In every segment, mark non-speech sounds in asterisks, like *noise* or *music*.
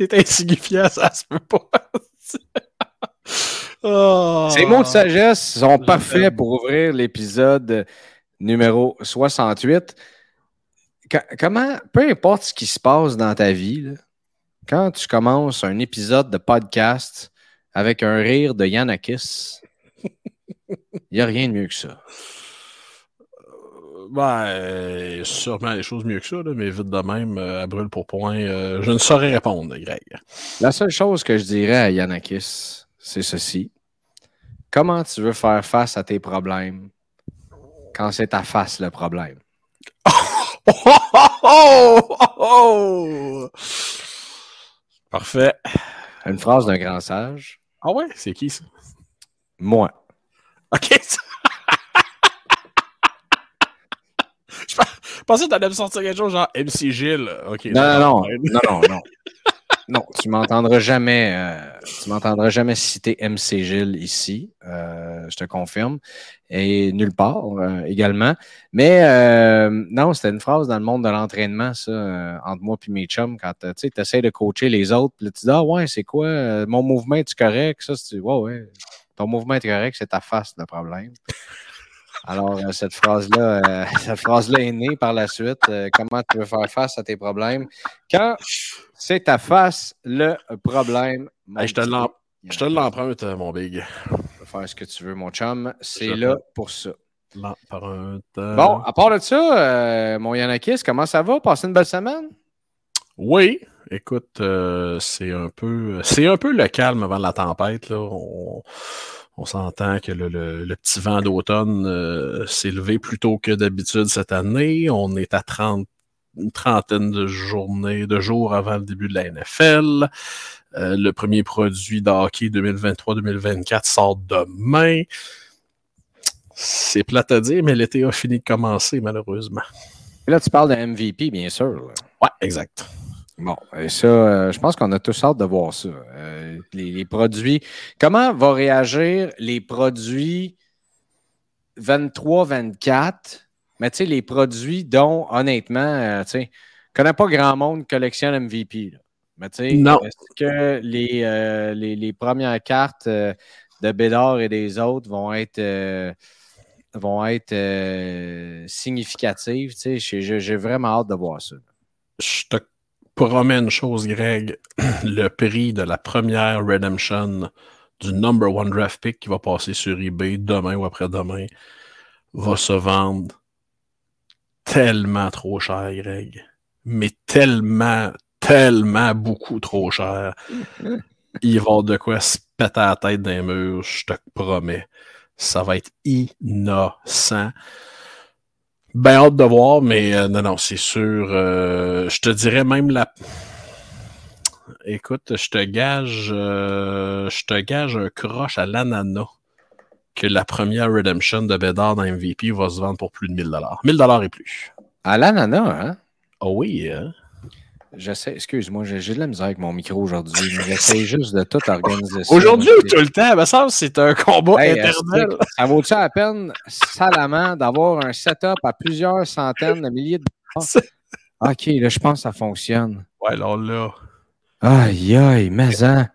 T'es insignifiant, *laughs* ça se peut pas. oh. *laughs* Ces mots de sagesse sont parfaits pour ouvrir l'épisode numéro 68. comment, peu importe ce qui se passe dans ta vie, quand tu commences un épisode de podcast avec un rire de Yannakis, il n'y a rien de mieux que ça. Ben, euh, sûrement des choses mieux que ça, mais vite de même, euh, à brûle pour point, euh, je ne saurais répondre, Greg. La seule chose que je dirais à Yannakis, c'est ceci. Comment tu veux faire face à tes problèmes quand c'est ta face le problème? *laughs* Parfait. Une phrase d'un grand sage. Ah ouais? C'est qui ça? Moi. OK. Je pensais que tu allais me sortir quelque chose genre MC Gilles. non, non, non, non, non, *laughs* non. tu m'entendras jamais, euh, tu m'entendras jamais citer MC Gilles ici. Euh, je te confirme. Et nulle part euh, également. Mais non, c'était une phrase dans le monde de l'entraînement, ça, entre moi et mes chums, quand tu essaies de coacher les autres. Puis tu dis, ah ouais, c'est quoi? mon mouvement est correct? Ça, c'est, ouais, ouais. Ton mouvement est correct, c'est ta face le problème. Alors, euh, cette phrase-là, euh, *laughs* cette phrase-là est née par la suite. Euh, comment tu veux faire face à tes problèmes? Quand c'est ta face le problème. je te l'emprunte, mon big. Tu peux faire ce que tu veux, mon chum. C'est là pour ça. L'emprunte. Bon, à part de ça, mon Yanakis, comment ça va? Passer une belle semaine? Oui, écoute, c'est un peu c'est un peu le calme avant la tempête. Là. On on s'entend que le, petit vent d'automne euh, s'est levé plus tôt que d'habitude cette année. On est à 30, une trentaine de journées, de jours avant le début de la NFL. Euh, le premier produit de hockey 2023-2024 sort demain. C'est plate à dire, mais l'été a fini de commencer, malheureusement. là, tu parles de MVP, bien sûr. Oui, exact. Bon, et ça, euh, je pense qu'on a tous hâte de voir ça. Euh, les, produits. Comment vont réagir les produits 23-24? Mais tu sais, les produits dont, honnêtement, euh, tu sais, je connais pas grand monde collectionne MVP. Mais tu sais, est-ce que les, les, premières cartes de Bédard et des autres vont être vont être significatives? Tu sais, j'ai vraiment hâte de voir ça. Je te promets une chose, Greg. *clears throat* Le prix de la première Redemption du number one draft pick qui va passer sur eBay demain ou après-demain va se vendre tellement trop cher, Greg. Mais tellement, tellement beaucoup trop cher. *laughs* Il va avoir de quoi se péter la tête d'un mur, je te promets. Ça va être innocent. Ben hâte de voir, mais euh, non, non, c'est sûr. Euh, je te dirais même la. Écoute, je te gage, euh, je te gage un croche à l'ananas que la première Redemption de Bedard dans MVP va se vendre pour plus de 1000 dollars. 1000 dollars et plus. À l'ananas, hein? Oh oui, hein? J'essaie, excuse-moi, j'ai de la misère avec mon micro aujourd'hui. J'essaie juste de tout organiser ça. Aujourd'hui ou tout le temps? ça, c'est un combat éternel. Ça vaut-tu la peine, salamment, d'avoir un setup à plusieurs centaines de milliers de dollars? *laughs* OK, là, je pense que ça fonctionne. Ouais, alors là. Aïe, aïe, mais hein.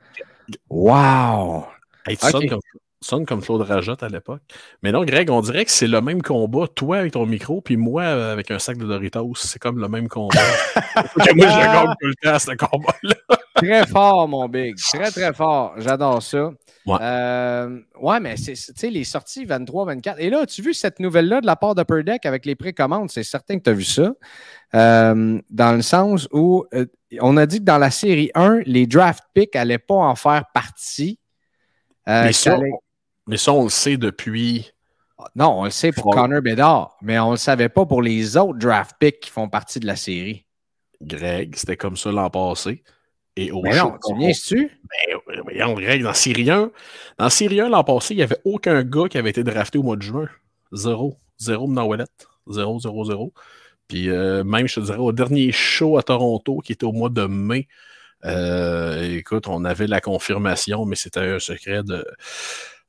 Wow! Hey, comme sonne comme Claude Rajotte à l'époque. Mais non, Greg, on dirait que c'est le même combat, toi avec ton micro, puis moi avec un sac de Doritos. C'est comme le même combat. *laughs* moi, je gagne tout le temps, ce combat-là. très fort, mon big. Très, très fort. J'adore ça. Ouais. Euh, ouais, mais c'est les sorties 23-24. Et là, as-tu vu cette nouvelle-là de la part d'Upper Deck avec les précommandes? C'est certain que tu as vu ça. Euh, dans le sens où euh, on a dit que dans la série 1, les draft picks n'allaient pas en faire partie. mais ça, mais ça, on le sait depuis. Non, on le sait pour Connor Bedard, mais on ne le savait pas pour les autres draft picks qui font partie de la série. Greg, c'était comme ça l'an passé. Et au mais non, tu viens-tu? Ben, voyons, Greg, dans Série 1, dans Série 1 l'an passé, il n'y avait aucun gars qui avait été drafté au mois de juin. Zéro. Zéro Mnawellet. Zéro, zéro, zéro. Puis euh, même, je te dirais, au dernier show à Toronto, qui était au mois de mai, euh, écoute, on avait la confirmation, mais c'était un secret de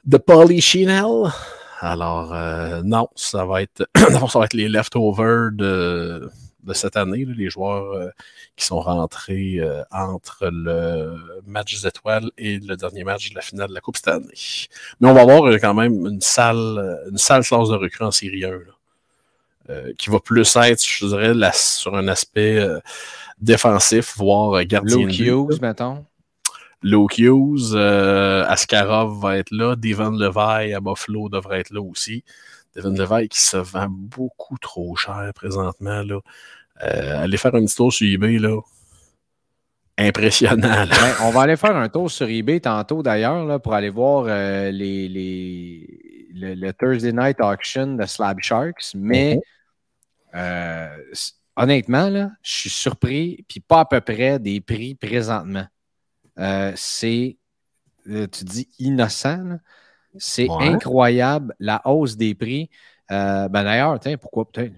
de Polychinelle. Alors, euh, non, ça va être *clears throat* ça va être les leftovers de, de cette année, les joueurs qui sont rentrés entre le match des étoiles et le dernier match de la finale de la Coupe cette année. Mais on va avoir quand même une salle, une salle classe de recrues en série 1. qui va plus être, je dirais, sur un aspect défensif, voire gardien Luke Hughes, mettons. Luke Hughes, Askarov va être là, Devon Levi à Buffalo devrait être là aussi. Devon Levi qui se vend beaucoup trop cher présentement. Là. Euh, allez faire un petit tour sur eBay. Là. Impressionnant. on va aller faire un tour sur eBay tantôt d'ailleurs pour aller voir euh, les, les, le, Thursday Night Auction de Slab Sharks. Mais mhm. euh, honnêtement, là, je suis surpris, puis pas à peu près des prix présentement. C'est, tu dis innocent, c'est incroyable la hausse des prix. Euh, ben d'ailleurs, pourquoi peut-être.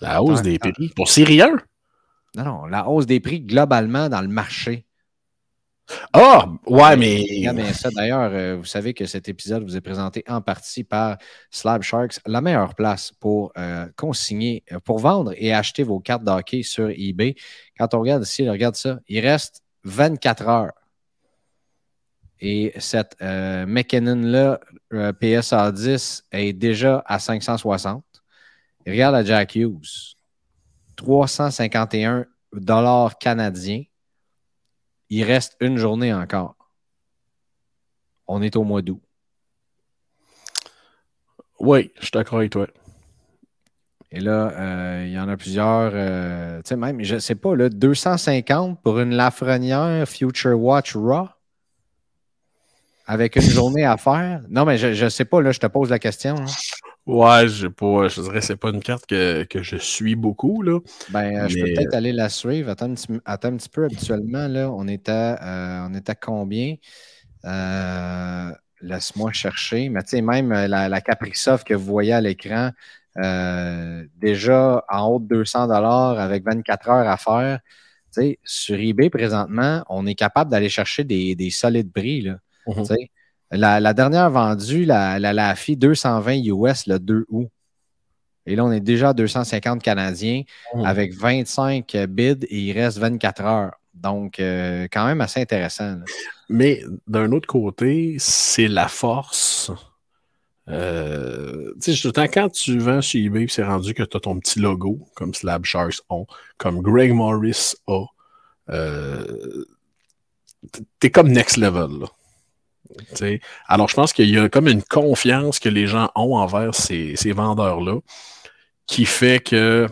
La hausse des prix pour Syrien? Non, non, la hausse des prix globalement dans le marché. Ah, ouais, mais. ça, d'ailleurs, euh, vous savez que cet épisode vous est présenté en partie par Slab Sharks, la meilleure place pour euh, consigner, pour vendre et acheter vos cartes d'hockey sur eBay. Quand on regarde ici, regarde ça, il reste 24 heures et cette euh, McKinnon-là, euh, PSA 10, est déjà à 560. regarde la Jack Hughes. 351 dollars canadiens. Il reste une journée encore. On est au mois d'août. Oui, je suis d'accord avec toi. Et là, euh, il y en a plusieurs. tu sais, même, je ne sais pas, là, 250 pour une Lafrenière Future Watch Raw? Avec une journée à faire? Non, mais je ne sais pas, là, je te pose la question. Ouais, je pas, je dirais que c'est pas une carte que, je suis beaucoup. Là. Ben, euh, je peux peut-être aller la suivre. Attends un, petit, peu habituellement. Là, on est à, on est combien? Euh, laisse-moi chercher. Mais tu sais, même euh, la, la Caprisoft que vous voyez à l'écran, déjà en haut de 200 avec 24 heures à faire. Tu sais, sur eBay, présentement, on est capable d'aller chercher des, des solides prix. Là. Mhm. la, dernière vendue, la, la, la FI 220 US le 2 août. Et là, on est déjà à 250 Canadiens mhm. avec 25 bids et il reste 24 heures. Donc, euh, quand même assez intéressant. Mais d'un autre côté, c'est la force. Euh, tu sais, quand tu vends chez eBay, c'est rendu que tu as ton petit logo, comme Slab Sharks ont, comme Greg Morris a. Euh, t'es comme next level. Là. Alors, je pense qu'il y a comme une confiance que les gens ont envers ces, vendeurs-là qui fait que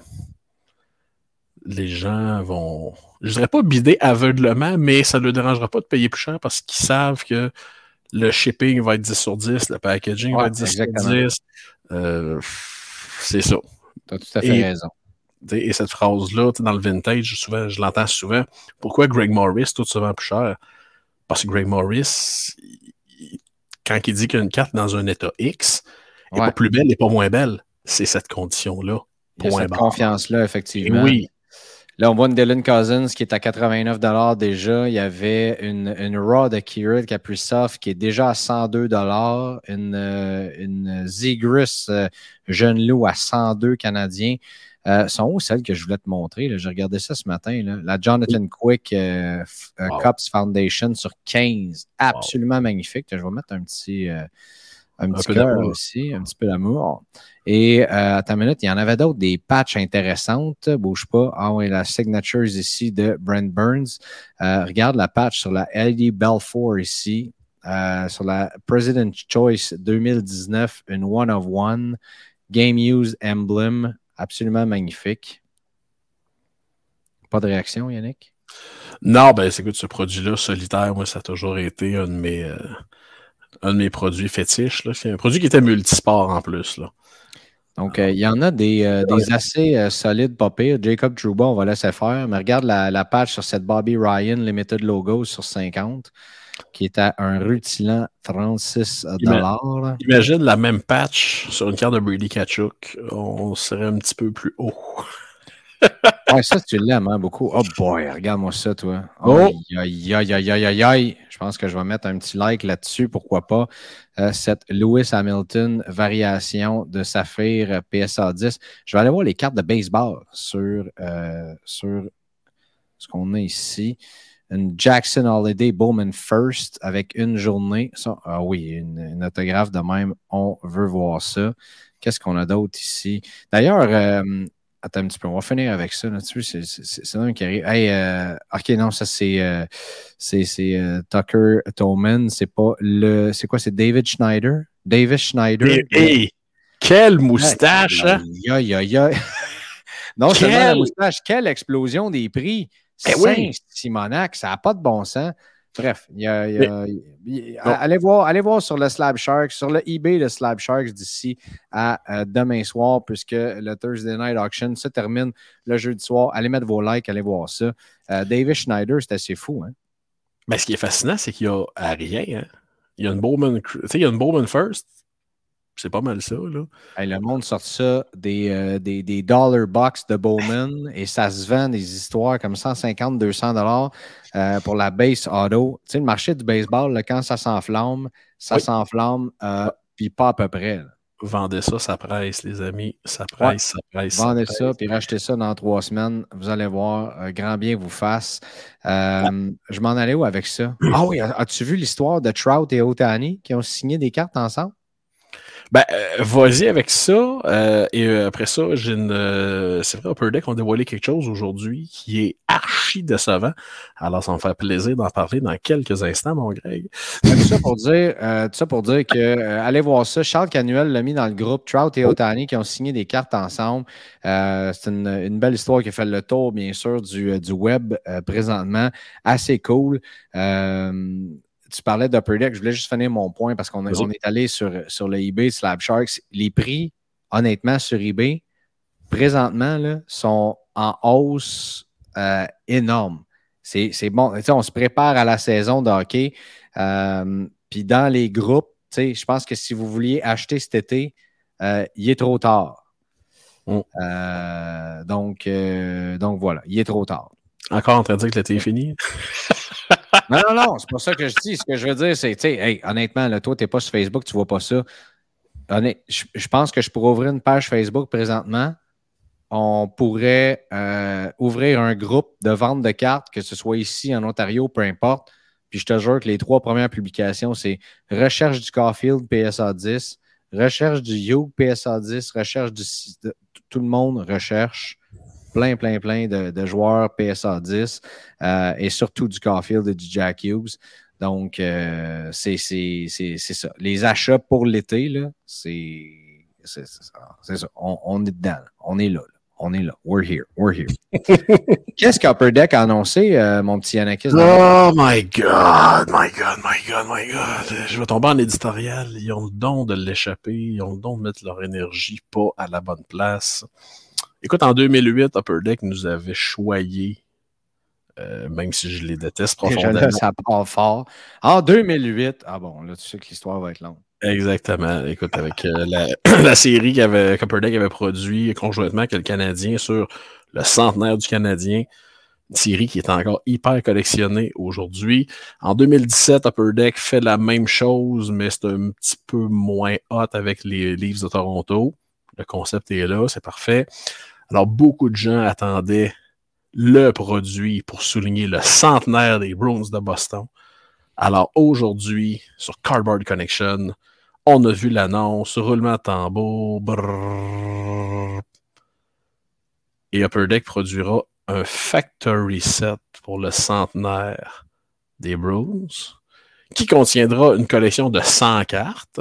les gens vont, je dirais pas bider aveuglement, mais ça ne leur dérangera pas de payer plus cher parce qu'ils savent que le shipping va être 10 sur 10, le packaging va être 10 sur 10. Euh, c'est ça. Tu as tout à fait raison. Et cette phrase-là, dans le vintage, souvent, je l'entends souvent. Pourquoi Greg Morris tout souvent plus cher? Parce que Greg Morris, quand il dit qu'une carte dans un état X n'est pas plus belle et pas moins belle, c'est cette condition-là. Cette confiance-là, effectivement. oui. Là, on voit une Dylan Cousins qui est à 89 déjà. Il y avait une, une Raw de de soft qui est déjà à 102 Une, euh, une Zigris euh, Jeune Loup à 102 Canadiens. Euh, sont où celles que je voulais te montrer? J'ai regardé ça ce matin. La Jonathan Quick euh, euh, Cups Foundation sur 15. Absolument magnifique. Je vais mettre un petit, un petit cœur aussi, un petit peu d'amour. Et à ta minute, il y en avait d'autres, des patchs intéressantes. Bouge pas. Ah oui, la signatures ici de Brent Burns. regarde la patch sur la LD Belfour ici. sur la President's Choice 2019, une one of one. Game Use Emblem, absolument magnifique. Pas de réaction, Yannick? Non, ben c'est que ce produit-là, solitaire, moi, ça a toujours été un de mes, euh, un de mes produits fétiches. C'est un produit qui était multisport en plus. Là. Donc, euh, il y en a des, euh, assez solides, pas Jacob Trouba, on va laisser faire. Mais regarde la, la page sur cette Bobby Ryan Limited Logo sur 50 qui est à un rutilant 36 dollars. Imagine la même patch sur une carte de Brady Kachuk, on serait un petit peu plus haut. *laughs* ouais, ça, tu l'aimes hein, beaucoup. Oh boy, regarde-moi ça, toi. Oh. Aïe, aïe, aïe, aïe, aïe, Je pense que je vais mettre un petit like là-dessus, pourquoi pas. Euh, cette Lewis Hamilton variation de Saphir PSA 10. Je vais aller voir les cartes de baseball sur, euh, sur ce qu'on a ici. Une Jackson Holiday Bowman First avec une journée. ah oui, une, une autographe de même. On veut voir ça. Qu'est-ce qu'on a d'autre ici? D'ailleurs, euh, attends un petit peu, on va finir avec ça. C'est un qui arrive. Hey, euh, ok, non, ça c'est euh, c'est Tucker Tolman. C'est pas le. C'est quoi? C'est David Schneider? David Schneider. Hey, quelle moustache! Hein? *laughs* Non seulement la moustache, quelle explosion des prix! Eh oui. Simonac, ça n'a pas de bon sens. Bref, allez, voir, allez voir sur le Slab Sharks, sur le eBay de Slab Sharks d'ici à euh, demain soir, puisque le Thursday Night Auction se termine le jeudi soir. Allez mettre vos likes, allez voir ça. Euh, David Schneider, c'est assez fou. Hein? Mais ce qui est fascinant, c'est qu'il n'y a rien. Hein? Il y a une Bowman, il y a une Bowman First, c'est pas mal ça. Là. le monde sort ça des, euh, des, des, dollar box de Bowman et ça se vend des histoires comme 150, 200 dollars euh, pour la base auto. Tu sais, le marché du baseball, quand ça s'enflamme, ça s'enflamme, euh, puis pas à peu près. Vendez ça, ça presse, les amis. Ça presse, ça presse. Vendez ça, puis rachetez ça dans trois semaines. Vous allez voir, grand bien vous fasse. Je m'en allais où avec ça? *clears throat* Ah oui, as-tu vu l'histoire de Trout et Otani qui ont signé des cartes ensemble? Ben, euh, vas-y avec ça. Euh, et euh, après ça, j'ai une. c'est vrai, Upper Deck ont dévoilé quelque chose aujourd'hui qui est archi décevant. Alors, ça me fait plaisir d'en parler dans quelques instants, mon Greg. tout ça pour dire, tout ça pour dire que allez voir ça. Charles Canuel l'a mis dans le groupe Trout et Otani qui ont signé des cartes ensemble. c'est une, une, belle histoire qui a fait le tour, bien sûr, du, du web présentement. Assez cool tu parlais d'Upper Deck, je voulais juste finir mon point parce qu'on est allé sur, sur le eBay Slab Sharks. Les prix, honnêtement, sur eBay, présentement, là, sont en hausse euh, énorme. C'est bon. on se prépare à la saison de hockey. Euh, puis dans les groupes, je pense que si vous vouliez acheter cet été, euh, il est trop tard. Mm. donc, donc voilà, il est trop tard. Encore en train de dire que l'été est fini? *laughs* non, non, non, c'est pas ça que je dis. Ce que je veux dire, c'est, tu sais, honnêtement, là, toi, tu n'es pas sur Facebook, tu vois pas ça. je, pense que je pourrais ouvrir une page Facebook présentement. On pourrait euh, ouvrir un groupe de vente de cartes, que ce soit ici, en Ontario, peu importe. Puis je te jure que les trois premières publications, c'est recherche du Caulfield PSA 10, recherche du Hugh PSA 10, recherche du. Tout le monde recherche plein, plein, plein de, joueurs PSA 10 euh, et surtout du Caulfield et du Jack Hughes. Donc, euh, c'est ça. Les achats pour l'été, c'est ça. On, est dedans. On est là, On est là. We're here. We're here. *laughs* Qu'est-ce qu'Upper Deck a annoncé, euh, mon petit Anakis? Oh my God, my God, my God, my God. Je vais tomber en éditorial. Ils ont le don de l'échapper. Ils ont le don de mettre leur énergie pas à la bonne place. Écoute, en 2008, Upper Deck nous avait choyé, euh, même si je les déteste profondément. ça part fort. En 2008, ah bon, là, tu sais que l'histoire va être longue. Exactement. Écoute, avec euh, la, *coughs* série qu'Upper Deck avait produit conjointement avec le Canadien sur le centenaire du Canadien, une série qui est encore hyper collectionnée aujourd'hui. En 2017, Upper Deck fait la même chose, mais c'est un petit peu moins hot avec les Leafs de Toronto. Le concept est là, c'est parfait. Alors, beaucoup de gens attendaient le produit pour souligner le centenaire des Bruins de Boston. Alors, aujourd'hui, sur Cardboard Connection, on a vu l'annonce, roulement de tambour, et Upper Deck produira un factory set pour le centenaire des Bruins, qui contiendra une collection de 100 cartes,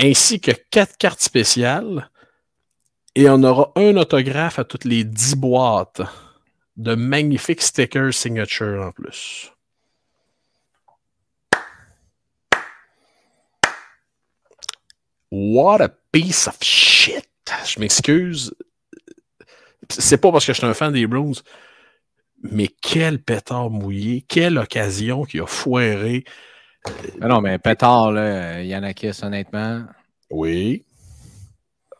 ainsi que quatre cartes spéciales. Et on aura un autographe à toutes les 10 boîtes de magnifiques stickers signature en plus. What a piece of shit! Je m'excuse. C'est pas parce que je suis un fan des Bruins, mais quel pétard mouillé, quelle occasion qui a foiré non, mais pétard, là, Yannakis, honnêtement. Oui.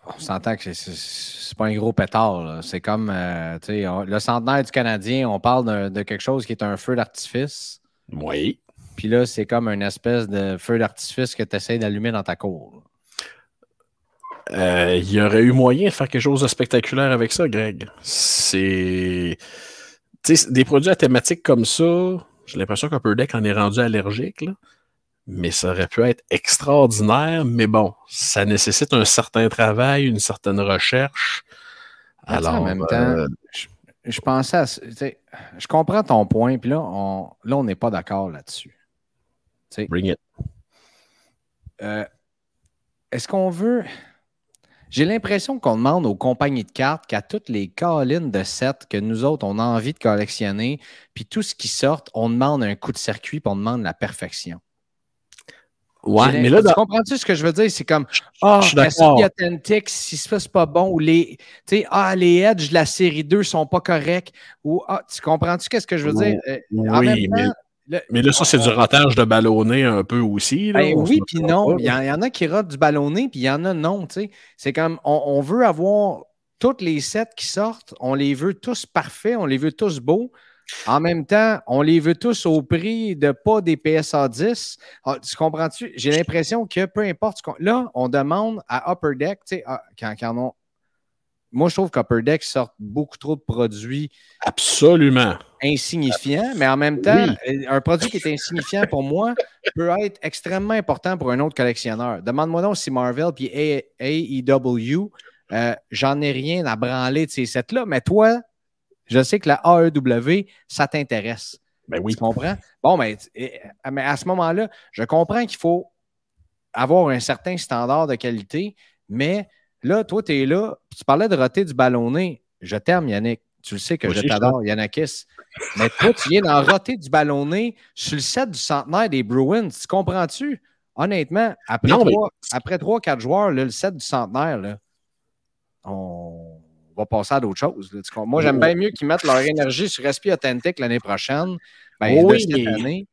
on s'entend que c'est pas un gros pétard. C'est comme euh, le centenaire du Canadien, on parle de quelque chose qui est un feu d'artifice. Oui. Puis là, c'est comme une espèce de feu d'artifice que tu essaies d'allumer dans ta cour. Euh, il y aurait eu moyen de faire quelque chose de spectaculaire avec ça, Greg. C'est. des produits à thématique comme ça, j'ai l'impression qu'Upper Deck en est rendu allergique, là. Mais ça aurait pu être extraordinaire. Mais bon, ça nécessite un certain travail, une certaine recherche. Alors, en même temps, euh, je, pensais à. Je comprends ton point, puis là, on là, on n'est pas d'accord là-dessus. Bring it. Euh, est-ce qu'on veut. J'ai l'impression qu'on demande aux compagnies de cartes qu'à toutes les collines de sets que nous autres, on a envie de collectionner, puis tout ce qui sort, on demande un coup de circuit, puis on demande la perfection. Ouais, mais là, tu comprends-tu ce que je veux dire? C'est comme, ah, oh, la série authentique, si c'est pas bon, ou les, tu sais, ah, les edges de la série 2 sont pas corrects, ou, ah, tu comprends-tu qu'est-ce que je veux dire? Euh, oui, mais mais là, ça, c'est du ratage de ballonné un peu aussi. Ben oui, puis non. Il y, en, a qui ratent du ballonné, puis il y en a non. C'est comme on, veut avoir toutes les sets qui sortent, on les veut tous parfaits, on les veut tous beaux. En même temps, on les veut tous au prix de pas des PSA 10. Ah, tu comprends-tu? J'ai l'impression que peu importe. Là, on demande à Upper Deck, ah, quand, quand on, moi, je trouve qu'Upper Deck sort beaucoup trop de produits. Absolument. Insignifiants, mais en même temps, euh, un produit qui est insignifiant pour moi peut être extrêmement important pour un autre collectionneur. Demande-moi donc si Marvel puis AEW, euh, j'en ai rien à branler de ces sets-là, mais toi, je sais que la AEW, ça t'intéresse. Ben oui. Tu comprends? Bon, mais, mais à ce moment-là, je comprends qu'il faut avoir un certain standard de qualité, mais Là, toi, tu es là, tu parlais de roter du ballonné. Je t'aime, Yannick. Tu le sais que je t'adore, Yannakis. Mais toi, tu viens d'en roter du ballonné sur le set du centenaire des Bruins. Tu comprends-tu? Honnêtement, après, trois, après 3-4 joueurs, le set du centenaire, on va passer à d'autres choses. Moi, j'aime bien mieux qu'ils mettent leur énergie sur Respi Authentic l'année prochaine. Ben, oui, cette année.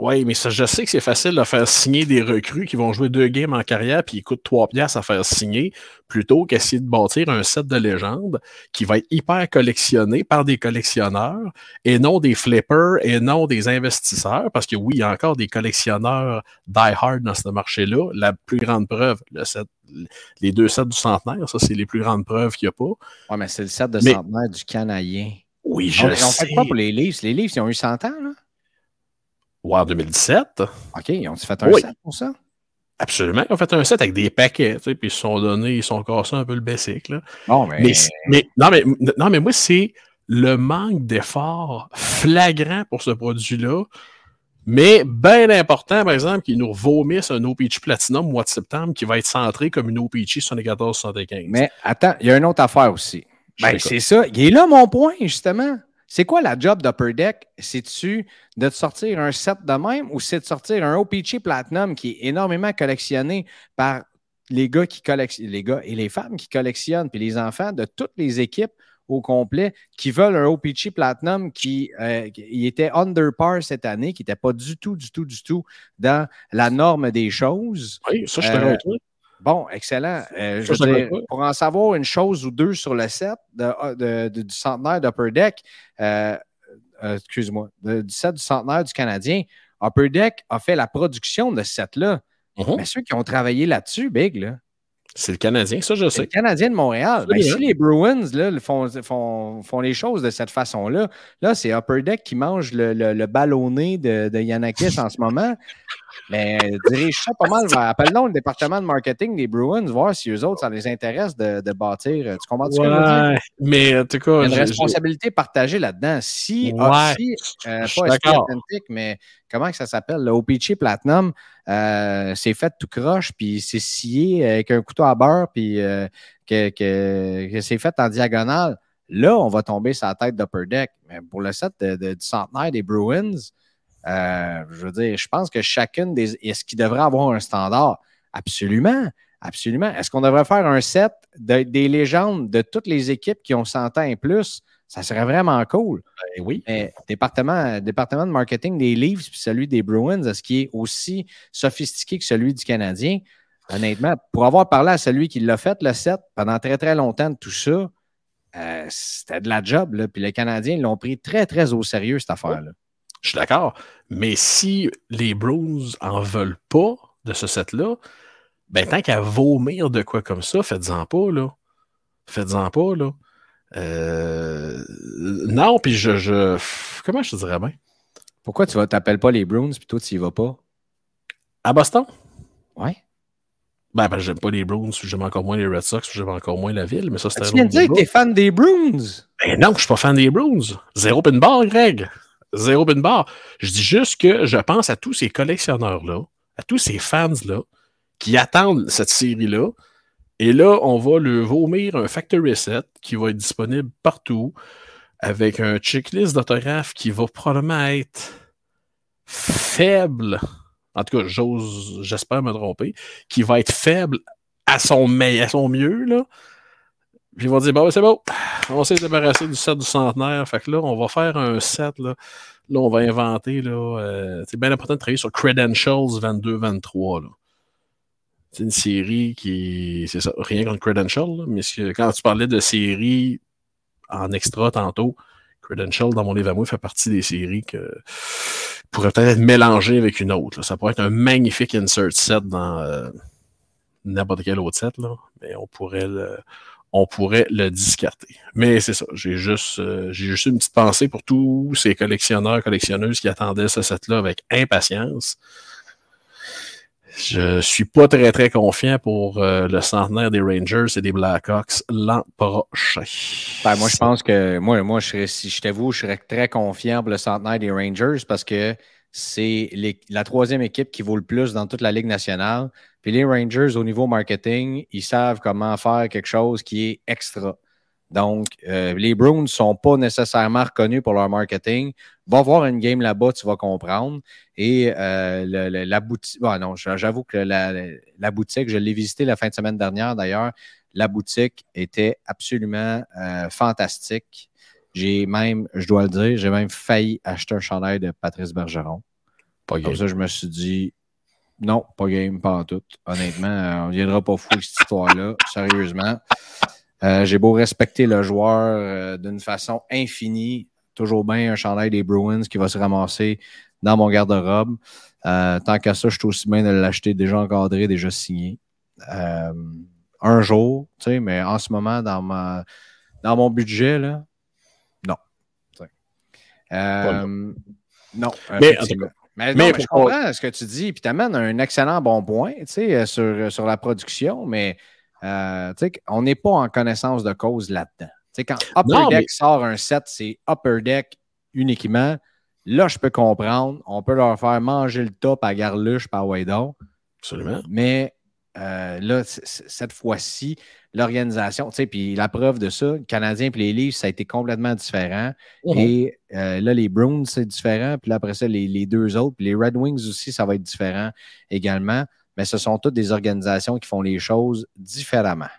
Oui, mais ça, je sais que c'est facile de faire signer des recrues qui vont jouer deux games en carrière puis ils coûtent trois piastres à faire signer plutôt qu'essayer de bâtir un set de légende qui va être hyper collectionné par des collectionneurs et non des flippers et non des investisseurs parce que oui, il y a encore des collectionneurs die-hard dans ce marché-là. La plus grande preuve, le set, les deux sets du centenaire, ça, c'est les plus grandes preuves qu'il n'y a pas. Oui, mais c'est le set de centenaire du Canadien. Oui, je sais. On fait quoi pour les livres? Les livres, ils ont eu 100 ans, là? War 2017. OK, ils ont fait un set pour ça? Absolument. Ils ont fait un set avec des paquets, tu sais, puis ils se sont donnés, ils sont cassés un peu le basic. Là. mais... Mais, non, mais, non, mais moi, c'est le manque d'effort flagrant pour ce produit-là. Mais bien important, par exemple, qu'ils nous vomissent un OPG Platinum au mois de septembre qui va être centré comme une OPG 74-75. Mais attends, il y a une autre affaire aussi. Ben, c'est ça. Il est là mon point, justement. C'est quoi la job d'Upper Deck? C'est-tu de te sortir un set de même ou c'est de sortir un OPC Platinum qui est énormément collectionné par les gars qui collectionnent, les gars et les femmes qui collectionnent, puis les enfants de toutes les équipes au complet qui veulent un OPC Platinum qui, euh, était under par cette année, qui n'était pas du tout, du tout, du tout dans la norme des choses. Oui, ça, je te euh, Bon, excellent. Euh, je veux dire, pour en savoir une chose ou deux sur le set de, du centenaire d'Upper Deck, euh, euh, excuse-moi, du set du centenaire du Canadien, Upper Deck a fait la production de ce set-là. Mm-hmm. Mais ceux qui ont travaillé là-dessus, Big, là, c'est le Canadien, ça je sais. le Canadien de Montréal. Ben, si les Bruins là, font, font, font, les choses de cette façon-là, là, c'est Upper Deck qui mange le, le, ballonné de, de Yanakis en ce moment. Mais dirige ça pas mal Appelle-nous le département de marketing des Bruins, voir si eux autres, ça les intéresse de, de bâtir. Tu comprends ce que je veux dire? Mais en tout cas. Il y a une responsabilité partagée là-dedans. Si, ah, euh, pas authentique, mais comment que ça s'appelle? Le OPC Platinum, euh, c'est fait tout croche, puis c'est scié avec un couteau à beurre, puis euh, que, que, c'est fait en diagonale. Là, on va tomber sur la tête d'Upper Deck. Mais pour le set de, du centenaire des Bruins, euh, je veux dire, je pense que chacune des. Est-ce qu'il devrait avoir un standard? Absolument. Absolument. Est-ce qu'on devrait faire un set des légendes de toutes les équipes qui ont 100 ans et plus? Ça serait vraiment cool. Ben oui. Mais département, département de marketing des Leafs puis celui des Bruins, est-ce qu'il est aussi sophistiqué que celui du Canadien? honnêtement, pour avoir parlé à celui qui l'a fait, le set, pendant très, très longtemps, tout ça, euh, c'était de la job. Là. Puis les Canadiens l'ont pris très, très au sérieux, cette affaire-là. Je suis d'accord. Mais si les Bruins en veulent pas de ce set-là, ben tant qu'à vomir de quoi comme ça, faites-en pas, là. Faites-en pas, là. Euh, non, puis je, je, Comment je te dirais bien? Pourquoi tu t'appelles pas les Bruins puis toi, tu y vas pas? À Boston? Ouais. Ben, ben j'aime pas les Bruins, j'aime encore moins les Red Sox, j'aime encore moins la ville, mais ça, c'était Tu viens de dire que t'es fan des Bruins? Ben non, je suis pas fan des Bruins. Zéro pin bar, Greg. Zéro pin bar. Je dis juste que je pense à tous ces collectionneurs-là, à tous ces fans-là, qui attendent cette série-là. Et là, on va le vomir un factory set qui va être disponible partout avec un checklist d'autographes qui va probablement être faible. En tout cas, j'ose, j'espère me tromper, qui va être faible à son, à son mieux, là. Puis ils vont dire, bon, c'est bon, on s'est débarrassé du set du centenaire. Fait que là, on va faire un set, là. Là, on va inventer, là. Euh, c'est bien important de travailler sur Credentials 22-23, là. C'est une série qui. C'est ça, rien contre Credential, mais quand tu parlais de série en extra tantôt, Credential, dans mon livre à moi, fait partie des séries que pourrait peut-être être mélangées avec une autre. Ça pourrait être un magnifique insert set dans euh, n'importe quel autre set, là, mais on pourrait le, on pourrait le discarter. Mais c'est ça, j'ai juste, euh, juste une petite pensée pour tous ces collectionneurs, collectionneuses qui attendaient ce set-là avec impatience. Je suis pas très, très confiant pour euh, le centenaire des Rangers et des Blackhawks l'an prochain. Ben, moi, je pense que moi, je si je t'avoue, je serais très confiant pour le centenaire des Rangers parce que c'est la troisième équipe qui vaut le plus dans toute la Ligue nationale. Puis les Rangers, au niveau marketing, ils savent comment faire quelque chose qui est extra. Donc, euh, les Bruins ne sont pas nécessairement reconnus pour leur marketing. Va voir une game là-bas, tu vas comprendre. Et euh, la boutique, non, j'avoue que la, boutique, je l'ai visitée la fin de semaine dernière d'ailleurs. La boutique était absolument euh, fantastique. J'ai même, je dois le dire, j'ai même failli acheter un chandail de Patrice Bergeron. Pas Comme ça, je me suis dit, non, pas game, pas en tout. Honnêtement, on ne viendra pas fou cette histoire-là, sérieusement. Euh, j'ai beau respecter le joueur euh, d'une façon infinie, toujours bien un chandail des Bruins qui va se ramasser dans mon garde-robe. Euh, tant qu'à ça, je suis aussi bien de l'acheter déjà encadré, déjà signé. un jour, tu sais, mais en ce moment, dans, ma, dans mon budget, là, non. non, mais, mais, non, mais je comprends ce que tu dis, puis tu amènes un excellent bon point sais, sur, sur la production, mais euh, on n'est pas en connaissance de cause là-dedans. quand Upper Deck sort un set, c'est Upper Deck uniquement. Là, je peux comprendre. On peut leur faire manger le top à Garluche par Waydon. Absolument. Mais euh, là, cette fois-ci, l'organisation, puis la preuve de ça, le Canadien et les Leafs, ça a été complètement différent. Mhm. Et euh, là, les Bruins, c'est différent. Puis là, après ça, les, les deux autres. Puis les Red Wings aussi, ça va être différent également mais ce sont toutes des organisations qui font les choses différemment.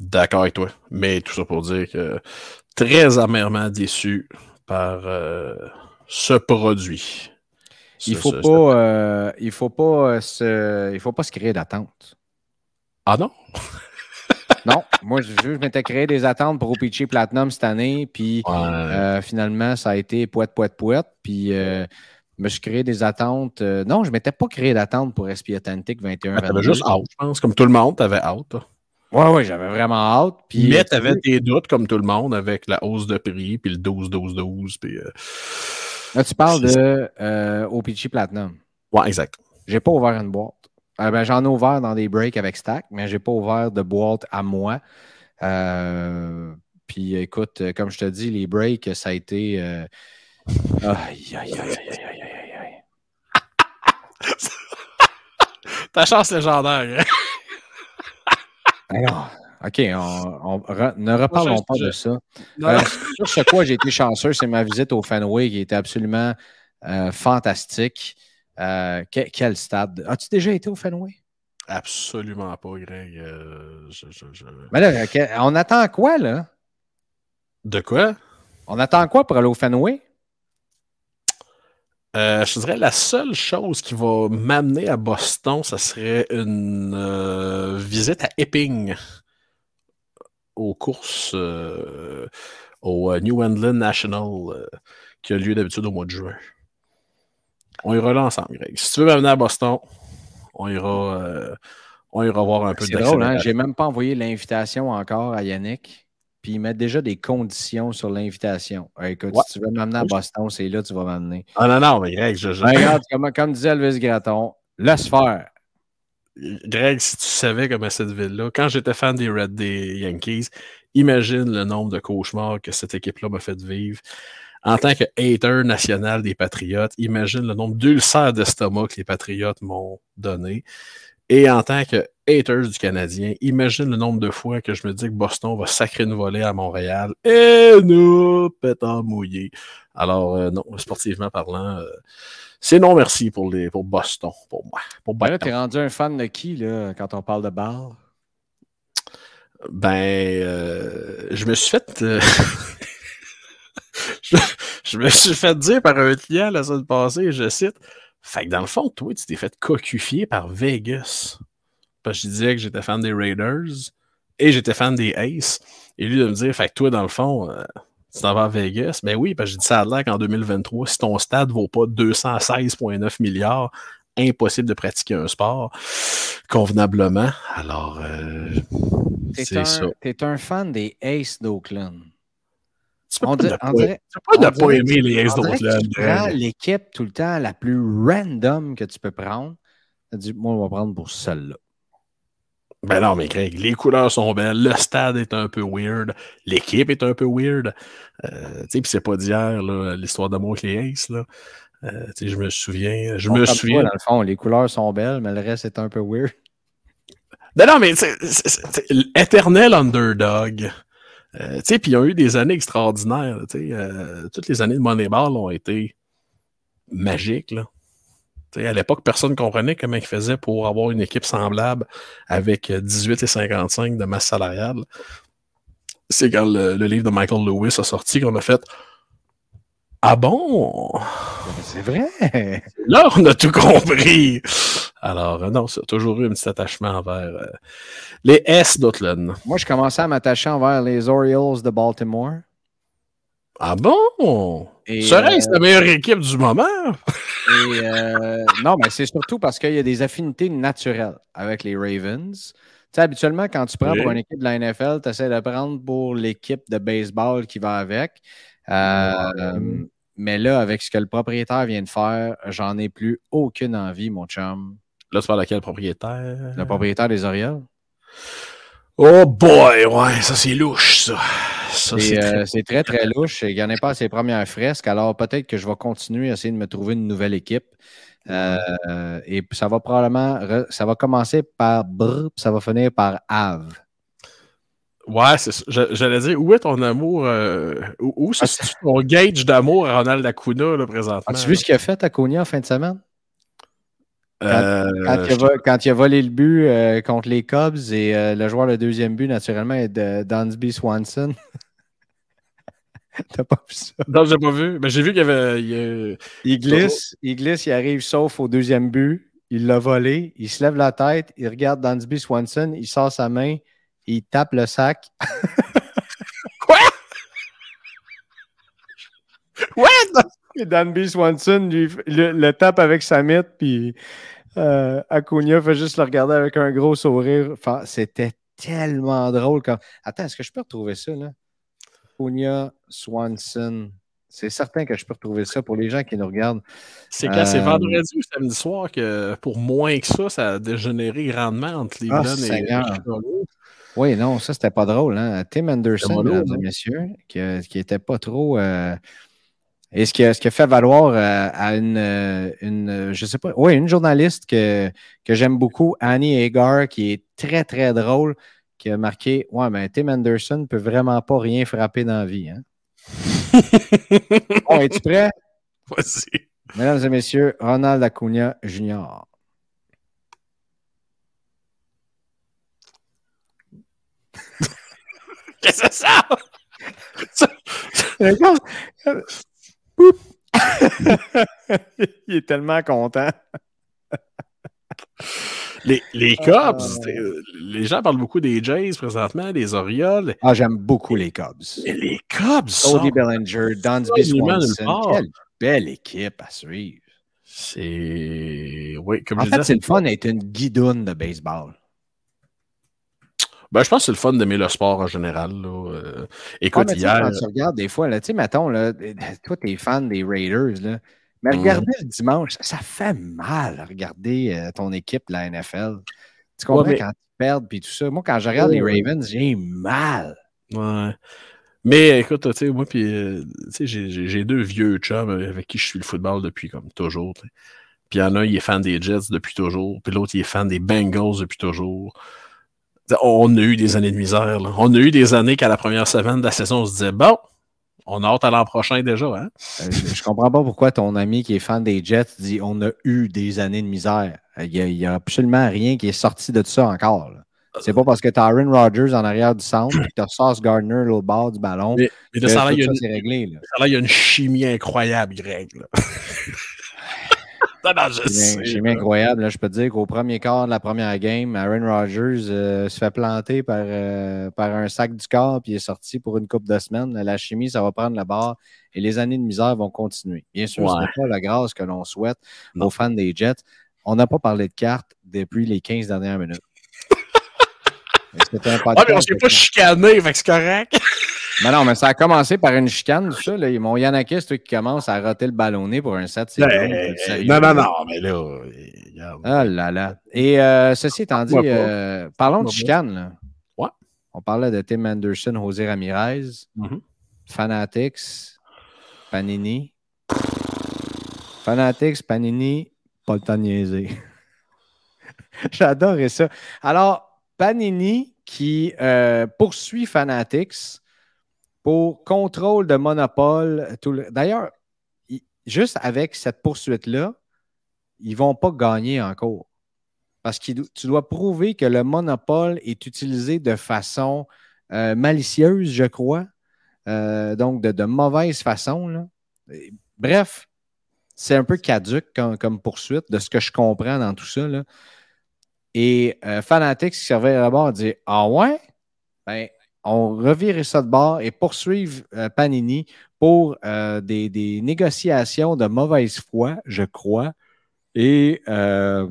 D'accord avec toi. Mais tout ça pour dire que très amèrement déçu par euh, ce produit. Il faut pas, euh, il faut pas se, il faut pas se créer d'attente. Ah non? *laughs* non, moi je, je m'étais créé des attentes pour OPC Platinum cette année, puis euh, finalement ça a été poète, poète, poète, puis je me suis créé des attentes. Euh, non, je ne m'étais pas créé d'attente pour SP Authentic 21. Tu avais juste hâte, je pense. Comme tout le monde, tu avais hâte. Oui, oui, j'avais vraiment hâte. Puis, Mais tu avais tes doutes, comme tout le monde, avec la hausse de prix, puis le 12-12-12. Puis, euh, Là, tu parles de euh, OPG Platinum. Oui, exact. J'ai pas ouvert une boîte. ben, J'en ai ouvert dans des breaks avec Stack, mais j'ai pas ouvert de boîte à moi. puis écoute, comme je te dis, les breaks, ça a été. Aïe, aïe, aïe, aïe, aïe, Ta chance légendaire. Alors, OK, on, ne reparlons pas de ça. Euh, sur ce quoi j'ai été chanceux, c'est ma visite au Fenway qui était absolument euh, fantastique. Euh, quel stade? As-tu déjà été au Fenway? Absolument pas, Greg. Mais là, on attend quoi, là? De quoi? On attend quoi pour aller au Fenway? Euh, je dirais la seule chose qui va m'amener à Boston, ça serait une euh, visite à Epping aux courses euh, au New England National qui a lieu d'habitude au mois de juin. On ira là ensemble, Greg. Si tu veux m'amener à Boston, on ira, on ira voir un peu de drôle, hein? J'ai même pas envoyé l'invitation encore à Yannick puis ils mettent déjà des conditions sur l'invitation. écoute, si tu veux m'amener à Boston, c'est là que tu vas m'amener. Ah non, non, mais Greg, je. Ben, regarde, comme, disait Elvis Graton, laisse faire. Greg, si tu savais comment cette ville-là, quand j'étais fan des Red Yankees, imagine le nombre de cauchemars que cette équipe-là m'a fait vivre. En tant que hater national des Patriotes, imagine le nombre d'ulcères d'estomac que les Patriotes m'ont donné. Et en tant que haters du Canadien, imagine le nombre de fois que je me dis que Boston va sacrer une volée à Montréal. Et nous, pétard mouillé. Alors, euh, non, sportivement parlant, euh, c'est non merci pour, les, pour Boston, pour moi. Pour ben là, t'es rendu un fan de qui, là, quand on parle de bar? Ben, euh, je me suis fait. *laughs* je, me suis fait dire par un client la semaine passée, je cite. Fait que dans le fond, toi, tu t'es fait cocufier par Vegas parce que je disais que j'étais fan des Raiders et j'étais fan des Aces. Et lui de me dire, fait que toi, dans le fond, euh, tu t'en vas à Vegas. Mais ben oui, parce que j'ai dit ça à l'air qu'en 2023, si ton stade ne vaut pas 216,9 milliards, impossible de pratiquer un sport convenablement. Alors, euh, c'est ça. T'es un fan des Aces d'Oakland. Tu peux pas, ne pas aimer les Aces d'Oakland. Tu prends l'équipe tout le temps la plus random que tu peux prendre. Tu dit, moi, on va prendre pour celle-là. Ben non, mais Greg, les couleurs sont belles, le stade est un peu weird, l'équipe est un peu weird. Euh, tu sais, puis c'est pas d'hier, l'histoire d'amour avec les Aces, là. Euh, tu sais, je me souviens. Je me souviens. dans le fond, les couleurs sont belles, mais le reste est un peu weird. Ben non, mais c'est éternel underdog. Euh, tu sais, puis ils ont eu des années extraordinaires. Tu sais, euh, toutes les années de Moneyball ont été magiques, là à l'époque, personne ne comprenait comment il faisait pour avoir une équipe semblable avec 18 et 55 de masse salariale. C'est quand le, livre de Michael Lewis a sorti qu'on a fait Ah bon? C'est vrai! Là, on a tout compris! Alors, euh, non, ça a toujours eu un petit attachement envers euh, les S d'Outland. Moi, je commençais à m'attacher envers les Orioles de Baltimore. Ah bon? Serait-ce la meilleure équipe du moment? Euh, *laughs* non, mais c'est surtout parce qu'il y a des affinités naturelles avec les Ravens. Tu sais, habituellement, quand tu prends pour une équipe de la NFL, tu essaies de prendre pour l'équipe de baseball qui va avec. Euh, mais là, avec ce que le propriétaire vient de faire, j'en ai plus aucune envie, mon chum. Là, tu parles de quel propriétaire? Le propriétaire des Orioles. Oh boy, ouais, ça c'est louche, ça. Euh, c'est très, très louche. Il n'y en a pas à ses premières fresques. Alors peut-être que je vais continuer à essayer de me trouver une nouvelle équipe. Euh, et ça va probablement, ça va commencer par Br, puis ça va finir par Ave. Ouais, c'est J'allais dire, où est ton amour? Euh, où, c'est ah, ton gauge d'amour à Ronald Acuna là, présentement? As-tu vu ce qu'il a fait Acuna en fin de semaine? Quand, il a, volé le but contre les Cubs et le joueur de deuxième but, naturellement, est de Dansby Swanson. *laughs* T'as pas vu ça? Non, j'ai pas vu. Mais j'ai vu qu'il y avait. Il, glisse, il glisse, il arrive sauf au deuxième but. Il l'a volé. Il se lève la tête. Il regarde Dansby Swanson. Il sort sa main. Il tape le sac. *laughs* Quoi? *laughs* What? Et Danby Swanson lui, le, tape avec sa mythe, puis euh, Acuna fait juste le regarder avec un gros sourire. Enfin, C'était tellement drôle. Quand... Attends, est-ce que je peux retrouver ça, là? Acuna Swanson. C'est certain que je peux retrouver ça pour les gens qui nous regardent. C'est quand c'est euh, vendredi ou samedi soir que pour moins que ça, ça a dégénéré grandement entre les ah, et Chicago. Oui, non, ça, c'était pas drôle. Hein? Tim Anderson, mesdames et messieurs, qui, qui était pas trop. Euh, et ce a, a fait valoir euh, à une, une, je sais pas, oui, une journaliste que, que j'aime beaucoup, Annie Hagar, qui est très, très drôle, qui a marqué Ouais, mais Tim Anderson ne peut vraiment pas rien frapper dans la vie. Hein? *laughs* bon, es-tu prêt? Vas-y. Mesdames et messieurs, Ronald Acuna Jr. *laughs* Qu'est-ce que c'est ça? *laughs* *laughs* il est tellement content. *laughs* Les, les Cubs, euh. les gens parlent beaucoup des Jays présentement, des Orioles. Ah, j'aime beaucoup les Cubs. Les Cubs, Cody Bellinger, Dansby Swanson, quelle belle équipe à suivre. C'est. Oui, comme en je fait, c'est le fun d'être une guidoune de baseball. Ben, je pense que c'est le fun d'aimer le sport en général. Là. Euh, écoute, ah, hier. Quand tu regardes des fois, tu sais, mettons, là, toi, t'es fan des Raiders, là, mais regarder le dimanche, ça fait mal regarder euh, ton équipe, la NFL. Tu comprends quand ils perdent puis tout ça? Moi, quand je regarde les Ravens, j'ai mal. Ouais. Mais écoute, tu sais, moi, puis, euh, tu sais, j'ai deux vieux chums avec qui je suis le football depuis comme toujours. Puis il y en a un, il est fan des Jets depuis toujours. Puis l'autre, il est fan des Bengals depuis toujours. On a eu des années de misère. Là. On a eu des années qu'à la première semaine de la saison, on se disait, bon, on a hâte à l'an prochain déjà. Hein? Euh, je, comprends pas pourquoi ton ami qui est fan des Jets dit on a eu des années de misère. Il n'y a, absolument rien qui est sorti de ça encore. C'est pas parce que tu as Aaron Rodgers en arrière du centre et que tu as Sauce Gardner au bord du ballon. Mais, mais ça, là, il y a une chimie incroyable, Greg. *laughs* J'ai mis incroyable. Là, je peux te dire qu'au premier quart de la première game, Aaron Rodgers euh, se fait planter par, euh, par un sac du corps puis est sorti pour une coupe de semaines. La chimie, ça va prendre la barre et les années de misère vont continuer. Bien sûr, ce n'est pas la grâce que l'on souhaite aux fans des Jets. On n'a pas parlé de cartes depuis les 15 dernières minutes. *laughs* un ah, mais on s'est pas chicané, fait c'est correct. *laughs* Mais non, mais ça a commencé par une chicane, tout ça. Là. Mon Yanakis, qui commence à roter le ballonné pour un 7 ben, Non, non, non, mais là. Ah là là. Et euh, ceci étant dit, euh, parlons de chicane. Là. Ouais. On parlait de Tim Anderson, José Ramirez, mm-hmm. Fanatics, Panini. Fanatics, Panini, pas le temps de niaiser. *laughs* J'adorais ça. Alors, Panini qui euh, poursuit Fanatics pour contrôle de monopole. D'ailleurs, juste avec cette poursuite-là, ils ne vont pas gagner encore. Parce que tu dois prouver que le monopole est utilisé de façon euh, malicieuse, je crois. Euh, donc, de, mauvaise façon. Bref, c'est un peu caduque comme, poursuite de ce que je comprends dans tout ça. Et euh, Fanatics qui servait à bord dit Ah ouais? Ben, on revirait ça de bord et poursuivre euh, Panini pour euh, des, négociations de mauvaise foi, je crois. Et euh,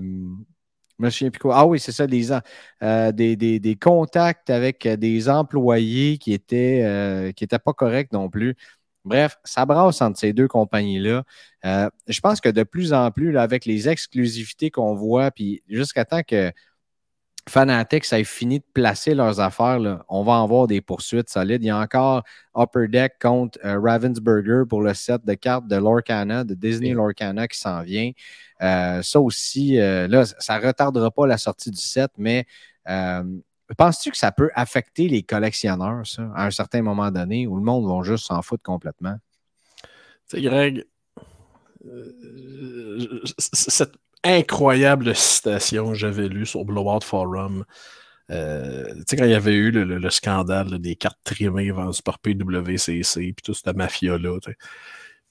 Monsieur Picot, ah oui, c'est ça, des, contacts avec des employés qui étaient, qui pas corrects non plus. Bref, ça brasse entre ces deux compagnies-là. je pense que de plus en plus, avec les exclusivités qu'on voit, puis jusqu'à temps que Fanatics aient fini de placer leurs affaires, on va avoir des poursuites solides. Il y a encore Upper Deck contre euh, Ravensburger pour le set de cartes de Lorcana, de Disney Lorcana qui s'en vient. Euh, ça aussi, euh, là, ça ne retardera pas la sortie du set, mais penses-tu que ça peut affecter les collectionneurs, ça, à un certain moment donné, où le monde va juste s'en foutre complètement? Tu sais, Greg, cette incroyable citation que j'avais lue sur Blowout Forum. Euh, tu sais, quand il y avait eu le, scandale des cartes trimées vendues par PWCC, puis tout cette mafia-là.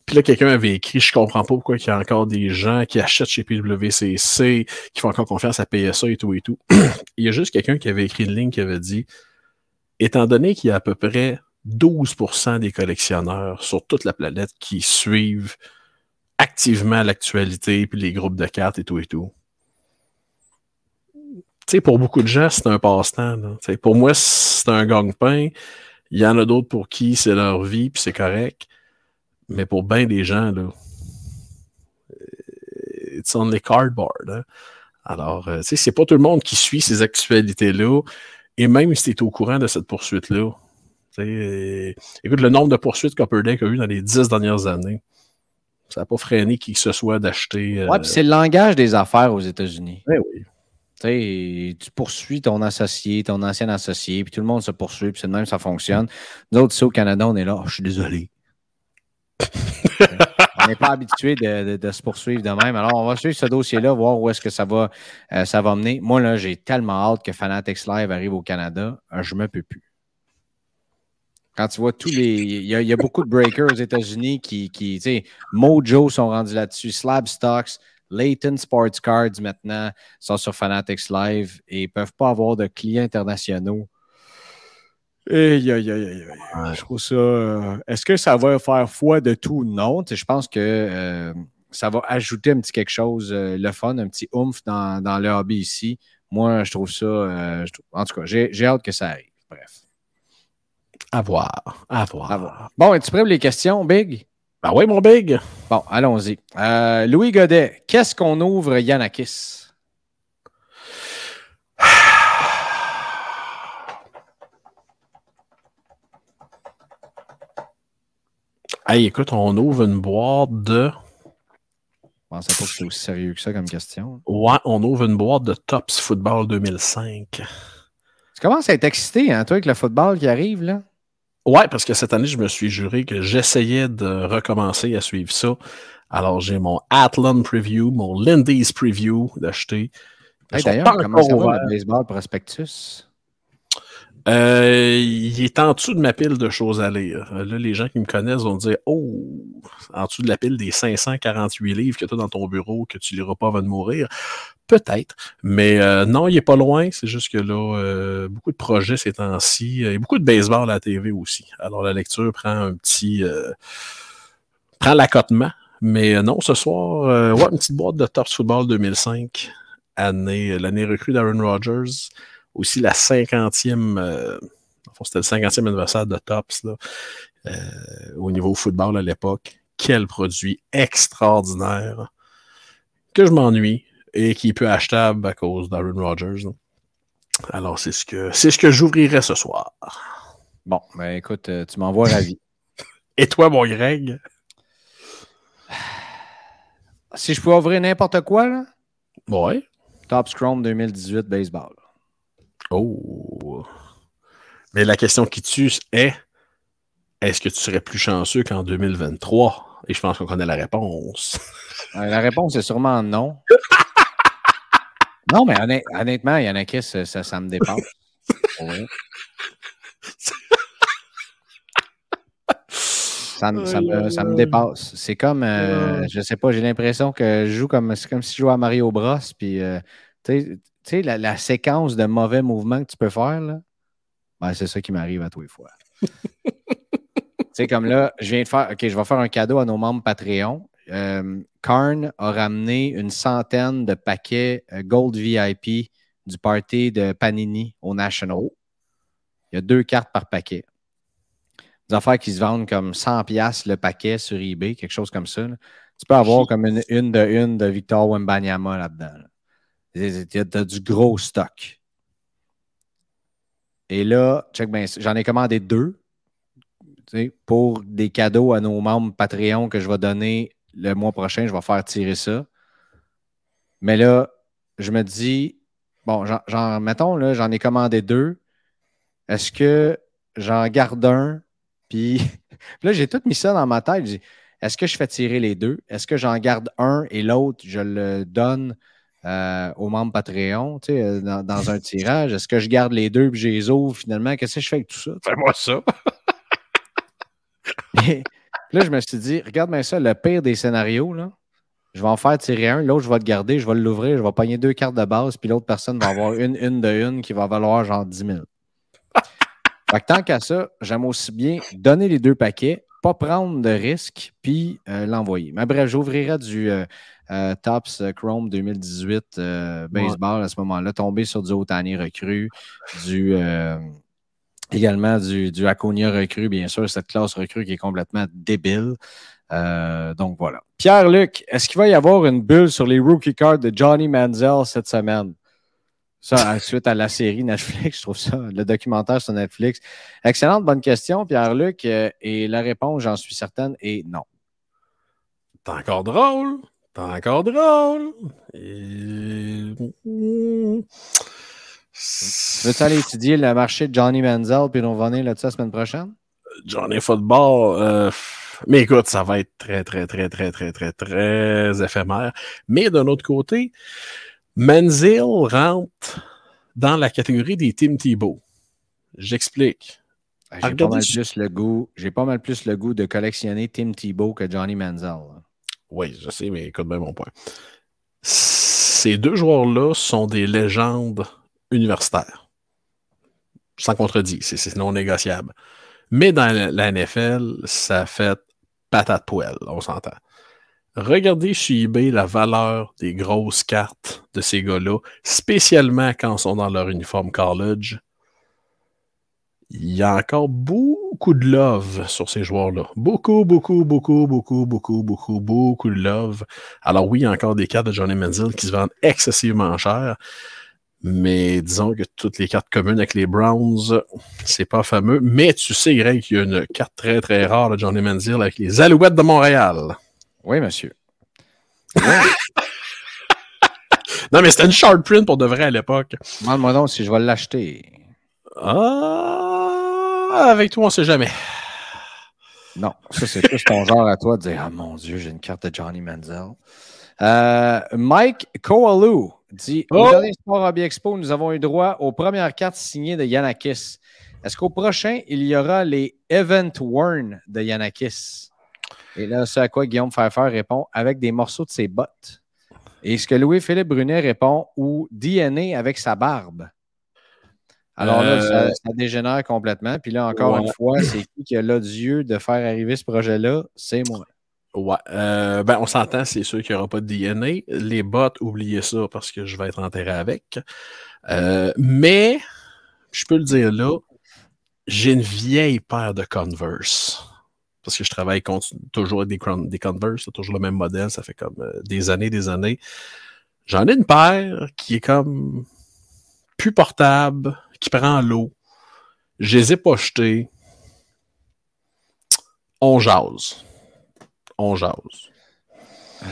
Puis là, quelqu'un avait écrit Je comprends pas pourquoi il y a encore des gens qui achètent chez PWCC, qui font encore confiance à PSA et tout et tout. *clears throat* il y a juste quelqu'un qui avait écrit une ligne qui avait dit Étant donné qu'il y a à peu près 12% des collectionneurs sur toute la planète qui suivent activement l'actualité, puis les groupes de cartes et tout et tout. Tu sais, pour beaucoup de gens, c'est un passe-temps. Pour moi, c'est un gang-pain. Il y en a d'autres pour qui c'est leur vie, puis c'est correct. Mais pour bien des gens, là, euh, it's only cardboard. Hein. Alors, euh, tu sais, c'est pas tout le monde qui suit ces actualités-là. Et même si tu au courant de cette poursuite-là, euh, écoute, le nombre de poursuites qu'Upper Deck a eu dans les dix dernières années, ça n'a pas freiné qui que ce soit d'acheter. Oui, puis c'est le langage des affaires aux États-Unis. Oui, oui. sais, tu poursuis ton associé, ton ancien associé, puis tout le monde se poursuit, puis c'est de même ça fonctionne. Nous autres, ici au Canada, on est là, oh, je suis désolé. *laughs* on n'est pas habitué de, se poursuivre de même. Alors, on va suivre ce dossier-là, voir où est-ce que ça va, euh, ça va mener. Moi, là, j'ai tellement hâte que Fanatics Live arrive au Canada, euh, je ne me peux plus. Quand tu vois tous les. Il y, a, beaucoup de breakers aux États-Unis qui, qui tu sais, Mojo sont rendus là-dessus, Slab Stocks, Layton Sports Cards maintenant sont sur Fanatics Live et ne peuvent pas avoir de clients internationaux. Aïe, aïe, aïe, Je trouve ça. Euh, est-ce que ça va faire foi de tout? Non. Je pense que euh, ça va ajouter un petit quelque chose, euh, le fun, un petit oomph dans, dans, le hobby ici. Moi, je trouve ça. en tout cas, j'ai hâte que ça arrive. Bref. À voir. À voir. Bon, es-tu prêt pour les questions, Big? Ben oui, mon Big. Bon, allons-y. Louis Godet, qu'est-ce qu'on ouvre Yanakis? Hey, écoute, on ouvre une boîte de. Je pensais pas que c'était aussi sérieux que ça comme question. Ouais, on ouvre une boîte de Tops Football 2005. Tu commences à être excité, hein, toi, avec le football qui arrive, là? Ouais, parce que cette année, je me suis juré que j'essayais de recommencer à suivre ça. Alors, j'ai mon Athlon Preview, mon Lindy's Preview d'acheter. D'ailleurs, comment ça va le baseball prospectus? Euh, il est en dessous de ma pile de choses à lire. Là, les gens qui me connaissent vont dire Oh, en dessous de la pile des 548 livres que tu as dans ton bureau que tu liras pas avant de mourir. Peut-être. Mais euh, non, il est pas loin. C'est juste que là, euh, beaucoup de projets ces temps-ci. Et beaucoup de baseball à la TV aussi. Alors la lecture prend un petit. prend l'accotement. Mais non, ce soir, une petite boîte de Top Football 2005, année, l'année recrue d'Aaron Rodgers aussi la cinquantième, euh, c'était le cinquantième anniversaire de Tops euh, au niveau football à l'époque. Quel produit extraordinaire que je m'ennuie et qui peut achetable à cause d'Aaron Rodgers. Alors, c'est ce que c'est ce que j'ouvrirai ce soir. Bon, ben écoute, euh, tu m'envoies ravi. *laughs* et toi, mon Greg? Si je pouvais ouvrir n'importe quoi, là? Ouais. Top Scrum 2018 baseball. Oh. Mais la question qui tue est est-ce que tu serais plus chanceux qu'en 2023 Et je pense qu'on connaît la réponse. *laughs* Euh, la réponse est sûrement non. *laughs* non, mais honnêtement, il y en a qui, ça, ça, me dépasse. *laughs* Ça, me, dépasse. C'est comme, euh, je sais pas, j'ai l'impression que je joue comme, c'est comme si je jouais à Mario Bros. Puis, euh, tu sais, la, séquence de mauvais mouvements que tu peux faire, là, ben, c'est ça qui m'arrive à tous les fois. tu sais, comme là, je viens de faire, OK, je vais faire un cadeau à nos membres Patreon. Euh, Karn a ramené une centaine de paquets euh, Gold VIP du party de Panini au National. Il y a deux cartes par paquet. Des affaires qui se vendent comme 100$ le paquet sur eBay, quelque chose comme ça. Tu peux avoir comme une, une de une de Victor Wembanyama là-dedans. là dedans tu as du gros stock. Et là, check j'en ai commandé deux pour des cadeaux à nos membres Patreon que je vais donner le mois prochain. Je vais faire tirer ça. Mais là, je me dis, bon, mettons, là, j'en ai commandé deux. Est-ce que j'en garde un? Puis *laughs* là, j'ai tout mis ça dans ma tête. Est-ce que je fais tirer les deux? Est-ce que j'en garde un et l'autre, je le donne euh, aux membres Patreon, tu sais, euh, dans, un tirage. Est-ce que je garde les deux et je les ouvre finalement? Qu'est-ce que je fais avec tout ça? Fais-moi ça. *laughs* là, je me suis dit, regarde bien ça, le pire des scénarios, là. Je vais en faire tirer un, l'autre, je vais le garder, je vais l'ouvrir, je vais pogner deux cartes de base, puis l'autre personne va avoir une, une de une qui va valoir genre 10 000. *laughs* Fait que tant qu'à ça, j'aime aussi bien donner les deux paquets, pas prendre de risques, puis euh, l'envoyer. Mais bref, j'ouvrirai du, euh, Tops euh, Chrome 2018 euh, baseball à ce moment-là, tombé sur du Otani recru, du également du, du Aconia recru, bien sûr, cette classe recrue qui est complètement débile. donc voilà. Pierre-Luc, est-ce qu'il va y avoir une bulle sur les rookie cards de Johnny Manziel cette semaine? Ça, suite à la série Netflix, je trouve ça, le documentaire sur Netflix. Excellente, bonne question, Pierre-Luc. et la réponse, j'en suis certaine, est non. T'es encore drôle. T'es encore drôle. Et... Veux-tu aller étudier le marché de Johnny Manziel puis nous revenir là-dessus la semaine prochaine? Johnny Football, euh, mais écoute, ça va être très, très, très, très, très, très, très éphémère. Mais d'un autre côté, Manziel rentre dans la catégorie des Tim Thibault. J'explique. J'ai pas, mal plus le goût, j'ai pas mal plus le goût de collectionner Tim Tebow que Johnny Manziel. Oui, je sais, mais écoute bien mon point. Ces deux joueurs-là sont des légendes universitaires. Sans contredit, c'est non négociable. Mais dans la NFL, ça fait patate poêle, on s'entend. Regardez sur eBay la valeur des grosses cartes de ces gars-là, spécialement quand ils sont dans leur uniforme college. Il y a encore beaucoup de love sur ces joueurs-là. Beaucoup, beaucoup, beaucoup, beaucoup, beaucoup, beaucoup, beaucoup de love. Alors oui, il y a encore des cartes de Johnny Manziel qui se vendent excessivement cher. Mais disons que toutes les cartes communes avec les Browns, c'est pas fameux. Mais tu sais, Greg, qu'il y a une carte très, très rare de Johnny Manziel avec les Alouettes de Montréal. Oui, monsieur. *laughs* non, mais c'était une short print pour de vrai à l'époque. Demande-moi donc si je vais l'acheter. Ah, avec toi, on sait jamais. Non, ça, c'est plus ton genre à toi de dire Ah mon Dieu, j'ai une carte de Johnny Manziel. Euh, Mike Koalou dit Au oh! dernier Sport Hobby Expo, nous avons eu droit aux premières cartes signées de Yanakis. Est-ce qu'au prochain, il y aura les Event Worn de Yanakis? Et là, c'est à quoi Guillaume Pfeiffer répond avec des morceaux de ses bottes. Et ce que Louis-Philippe Brunet répond ou DNA avec sa barbe. Alors là, ça, euh, dégénère complètement. Puis là, encore une fois, c'est qui qui a l'odieux de faire arriver ce projet-là? C'est moi. Ouais. Euh, ben, on s'entend, c'est sûr qu'il n'y aura pas de DNA. Les bots, oubliez ça parce que je vais être enterré avec. Euh, mais, je peux le dire là, j'ai une vieille paire de Converse. Parce que je travaille toujours avec des, des Converse, c'est toujours le même modèle, ça fait comme des années, des années. J'en ai une paire qui est comme plus portable, qui prend l'eau. Je les ai pas jetées. On jase on jase. *laughs*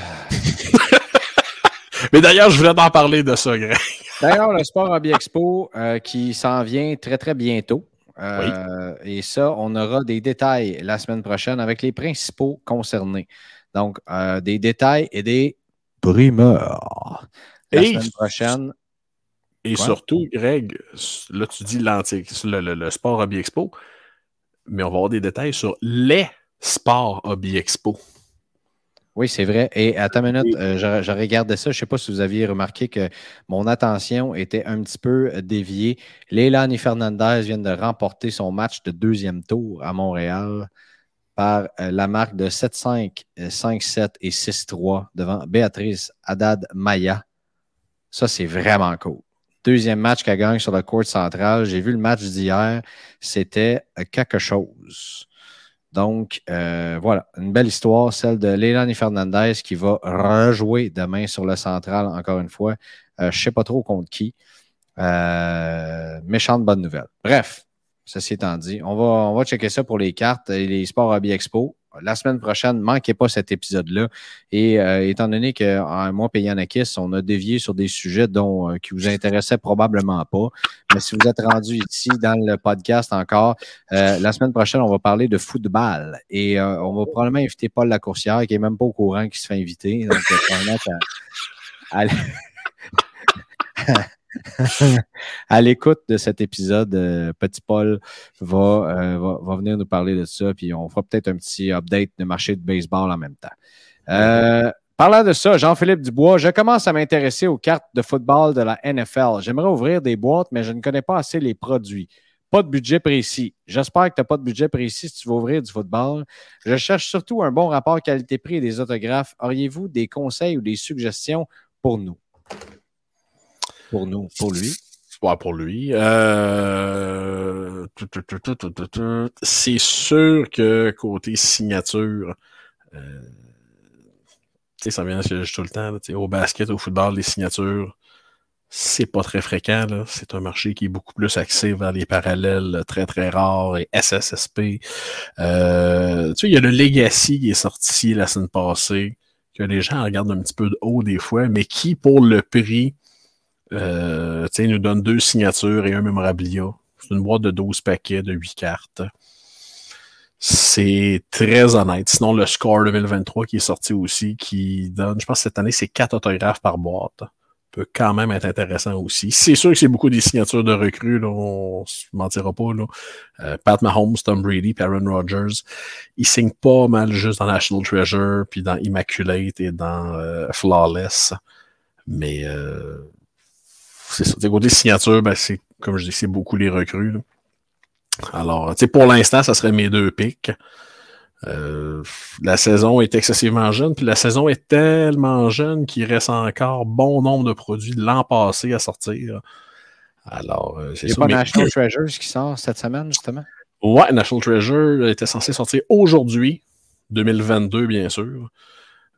Mais d'ailleurs, je voulais t'en parler de ça, Greg. *laughs* d'ailleurs, le Sport Hobby Expo euh, qui s'en vient très, très bientôt. Euh, et ça, on aura des détails la semaine prochaine avec les principaux concernés. Donc, euh, des détails et des primeurs. La semaine prochaine. Et surtout, Greg, là, tu dis l'antique, le, le, Sport Hobby Expo, mais on va avoir des détails sur les Sport Hobby Expo. Oui, c'est vrai. Et à ta minute, euh, je, regardais ça. Je ne sais pas si vous aviez remarqué que mon attention était un petit peu euh, déviée. Leilani Fernandez vient de remporter son match de deuxième tour à Montréal par euh, la marque de 7-5, 5-7 et 6-3 devant Béatrice Haddad Maya. Ça, c'est vraiment cool. Deuxième match qu'elle gagne sur la court centrale. J'ai vu le match d'hier. C'était quelque chose. Donc, euh, voilà, une belle histoire, celle de Leilani Fernandez qui va rejouer demain sur le central, encore une fois. Euh, je ne sais pas trop contre qui. Euh, méchante bonne nouvelle. Bref, ceci étant dit, on va, on va checker ça pour les cartes et les sports Hobby Expo la semaine prochaine, manquez pas cet épisode-là. Et euh, étant donné que moi et Yanakis, on a dévié sur des sujets dont, euh, qui vous intéressaient probablement pas. Mais si vous êtes rendu ici dans le podcast encore, euh, la semaine prochaine, on va parler de football. Et on va probablement inviter Paul Lacourcière, qui est même pas au courant qu'il se fait inviter. Donc, probablement à *laughs* *laughs* l'écoute de cet épisode, euh, Petit Paul euh, va, va, venir nous parler de ça, puis on fera peut-être un petit update de marché de baseball en même temps. Euh, parlant de ça, Jean-Philippe Dubois, je commence à m'intéresser aux cartes de football de la NFL. J'aimerais ouvrir des boîtes, mais je ne connais pas assez les produits. Pas de budget précis. J'espère que tu n'as pas de budget précis si tu veux ouvrir du football. Je cherche surtout un bon rapport qualité-prix et des autographes. Auriez-vous des conseils ou des suggestions pour nous? Pour nous, pour lui? Pour lui. Euh... C'est sûr que côté signature, euh... ça vient de tout le temps. au basket, au football, les signatures, c'est pas très fréquent. C'est un marché qui est beaucoup plus axé vers les parallèles très très rares et SSSP. Euh, il y a le Legacy qui est sorti la semaine passée, que les gens regardent un petit peu de haut des fois, mais qui, pour le prix, euh, il nous donne deux signatures et un memorabilia. C'est une boîte de 12 paquets de 8 cartes. C'est très honnête. Sinon, le score 2023 qui est sorti aussi, qui donne, je pense que cette année, c'est 4 autographes par boîte. peut quand même être intéressant aussi. C'est sûr que c'est beaucoup des signatures de recrues, là, on se mentira pas. Là. Euh, Pat Mahomes, Tom Brady, Aaron Rodgers, ils signent pas mal juste dans National Treasure, puis dans Immaculate et dans euh, Flawless. Mais euh, c'est ça. Côté signature, ben, c'est comme je dis, c'est beaucoup les recrues. Là. Alors, pour l'instant, ça serait mes deux pics. Euh, la saison est excessivement jeune, puis la saison est tellement jeune qu'il reste encore bon nombre de produits de l'an passé à sortir. Alors, euh, c'est pas National Treasures qui sort cette semaine, justement? Ouais, National Treasure était censé sortir aujourd'hui, 2022, bien sûr.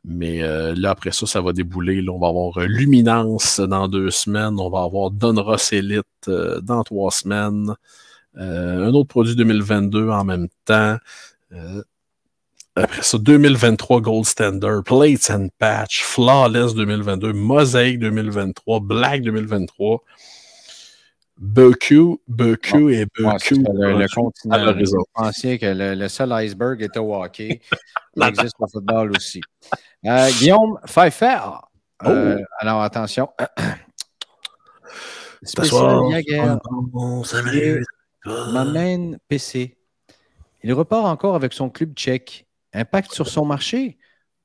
Mais euh, là, après ça, ça va débouler. On va avoir Luminance dans deux semaines. On va avoir Donruss Elite dans trois semaines. un autre produit 2022 en même temps. Après ça, 2023 Gold Standard, Plates and Patch, Flawless 2022, Mosaic 2023, Black 2023, BQ, BQ et BQ. le, le continent. Vous pensiez que le, seul iceberg était au hockey. *laughs* Il existe au football aussi. Euh, Guillaume Pfeiffer. Euh, oh. Alors, attention. Spécial Yager. M'amène PC. Il repart encore avec son club tchèque. Impact sur son marché?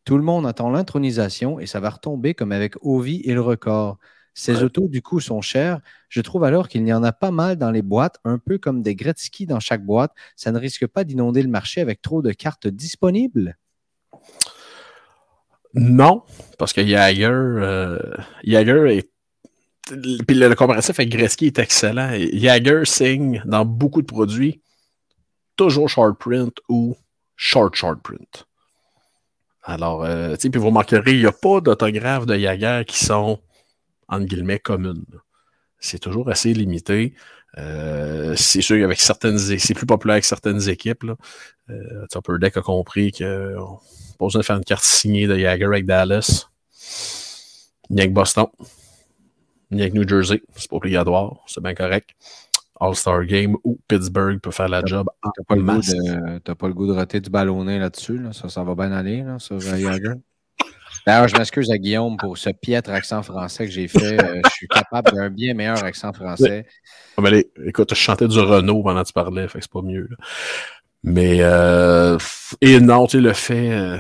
Tout le monde attend l'intronisation et ça va retomber comme avec Ovi et le record. Ces autos, du coup, sont chères. Je trouve alors qu'il y en a pas mal dans les boîtes, un peu comme des Gretzky dans chaque boîte. Ça ne risque pas d'inonder le marché avec trop de cartes disponibles? Non, parce que Jagger, euh, est. Puis le, comparatif avec Gretzky est excellent. Jagger signe dans beaucoup de produits toujours short print ou short, short print. Alors, euh, tu sais, puis vous remarquerez, il n'y a pas d'autographes de Yager qui sont, entre guillemets, communes. C'est toujours assez limité. Euh, c'est sûr qu'avec certaines, c'est plus populaire avec certaines équipes. Là. Euh, Upper Deck a compris qu'on n'a pas besoin de faire une carte signée de Jagger avec Dallas, ni avec Boston, ni avec New Jersey. C'est pas obligatoire, c'est bien correct. All-Star Game où Pittsburgh peut faire la job T'as pas, le pas le goût de rater du ballonné là-dessus. Là. Ça, ça va bien aller là, sur Jagger. D'ailleurs, je m'excuse à Guillaume pour ce piètre accent français que j'ai fait. Euh, je suis capable d'un bien meilleur accent français. mais écoute, je chantais du Renault pendant que tu parlais, fait que c'est pas mieux. Mais euh, et tu le fait. Euh,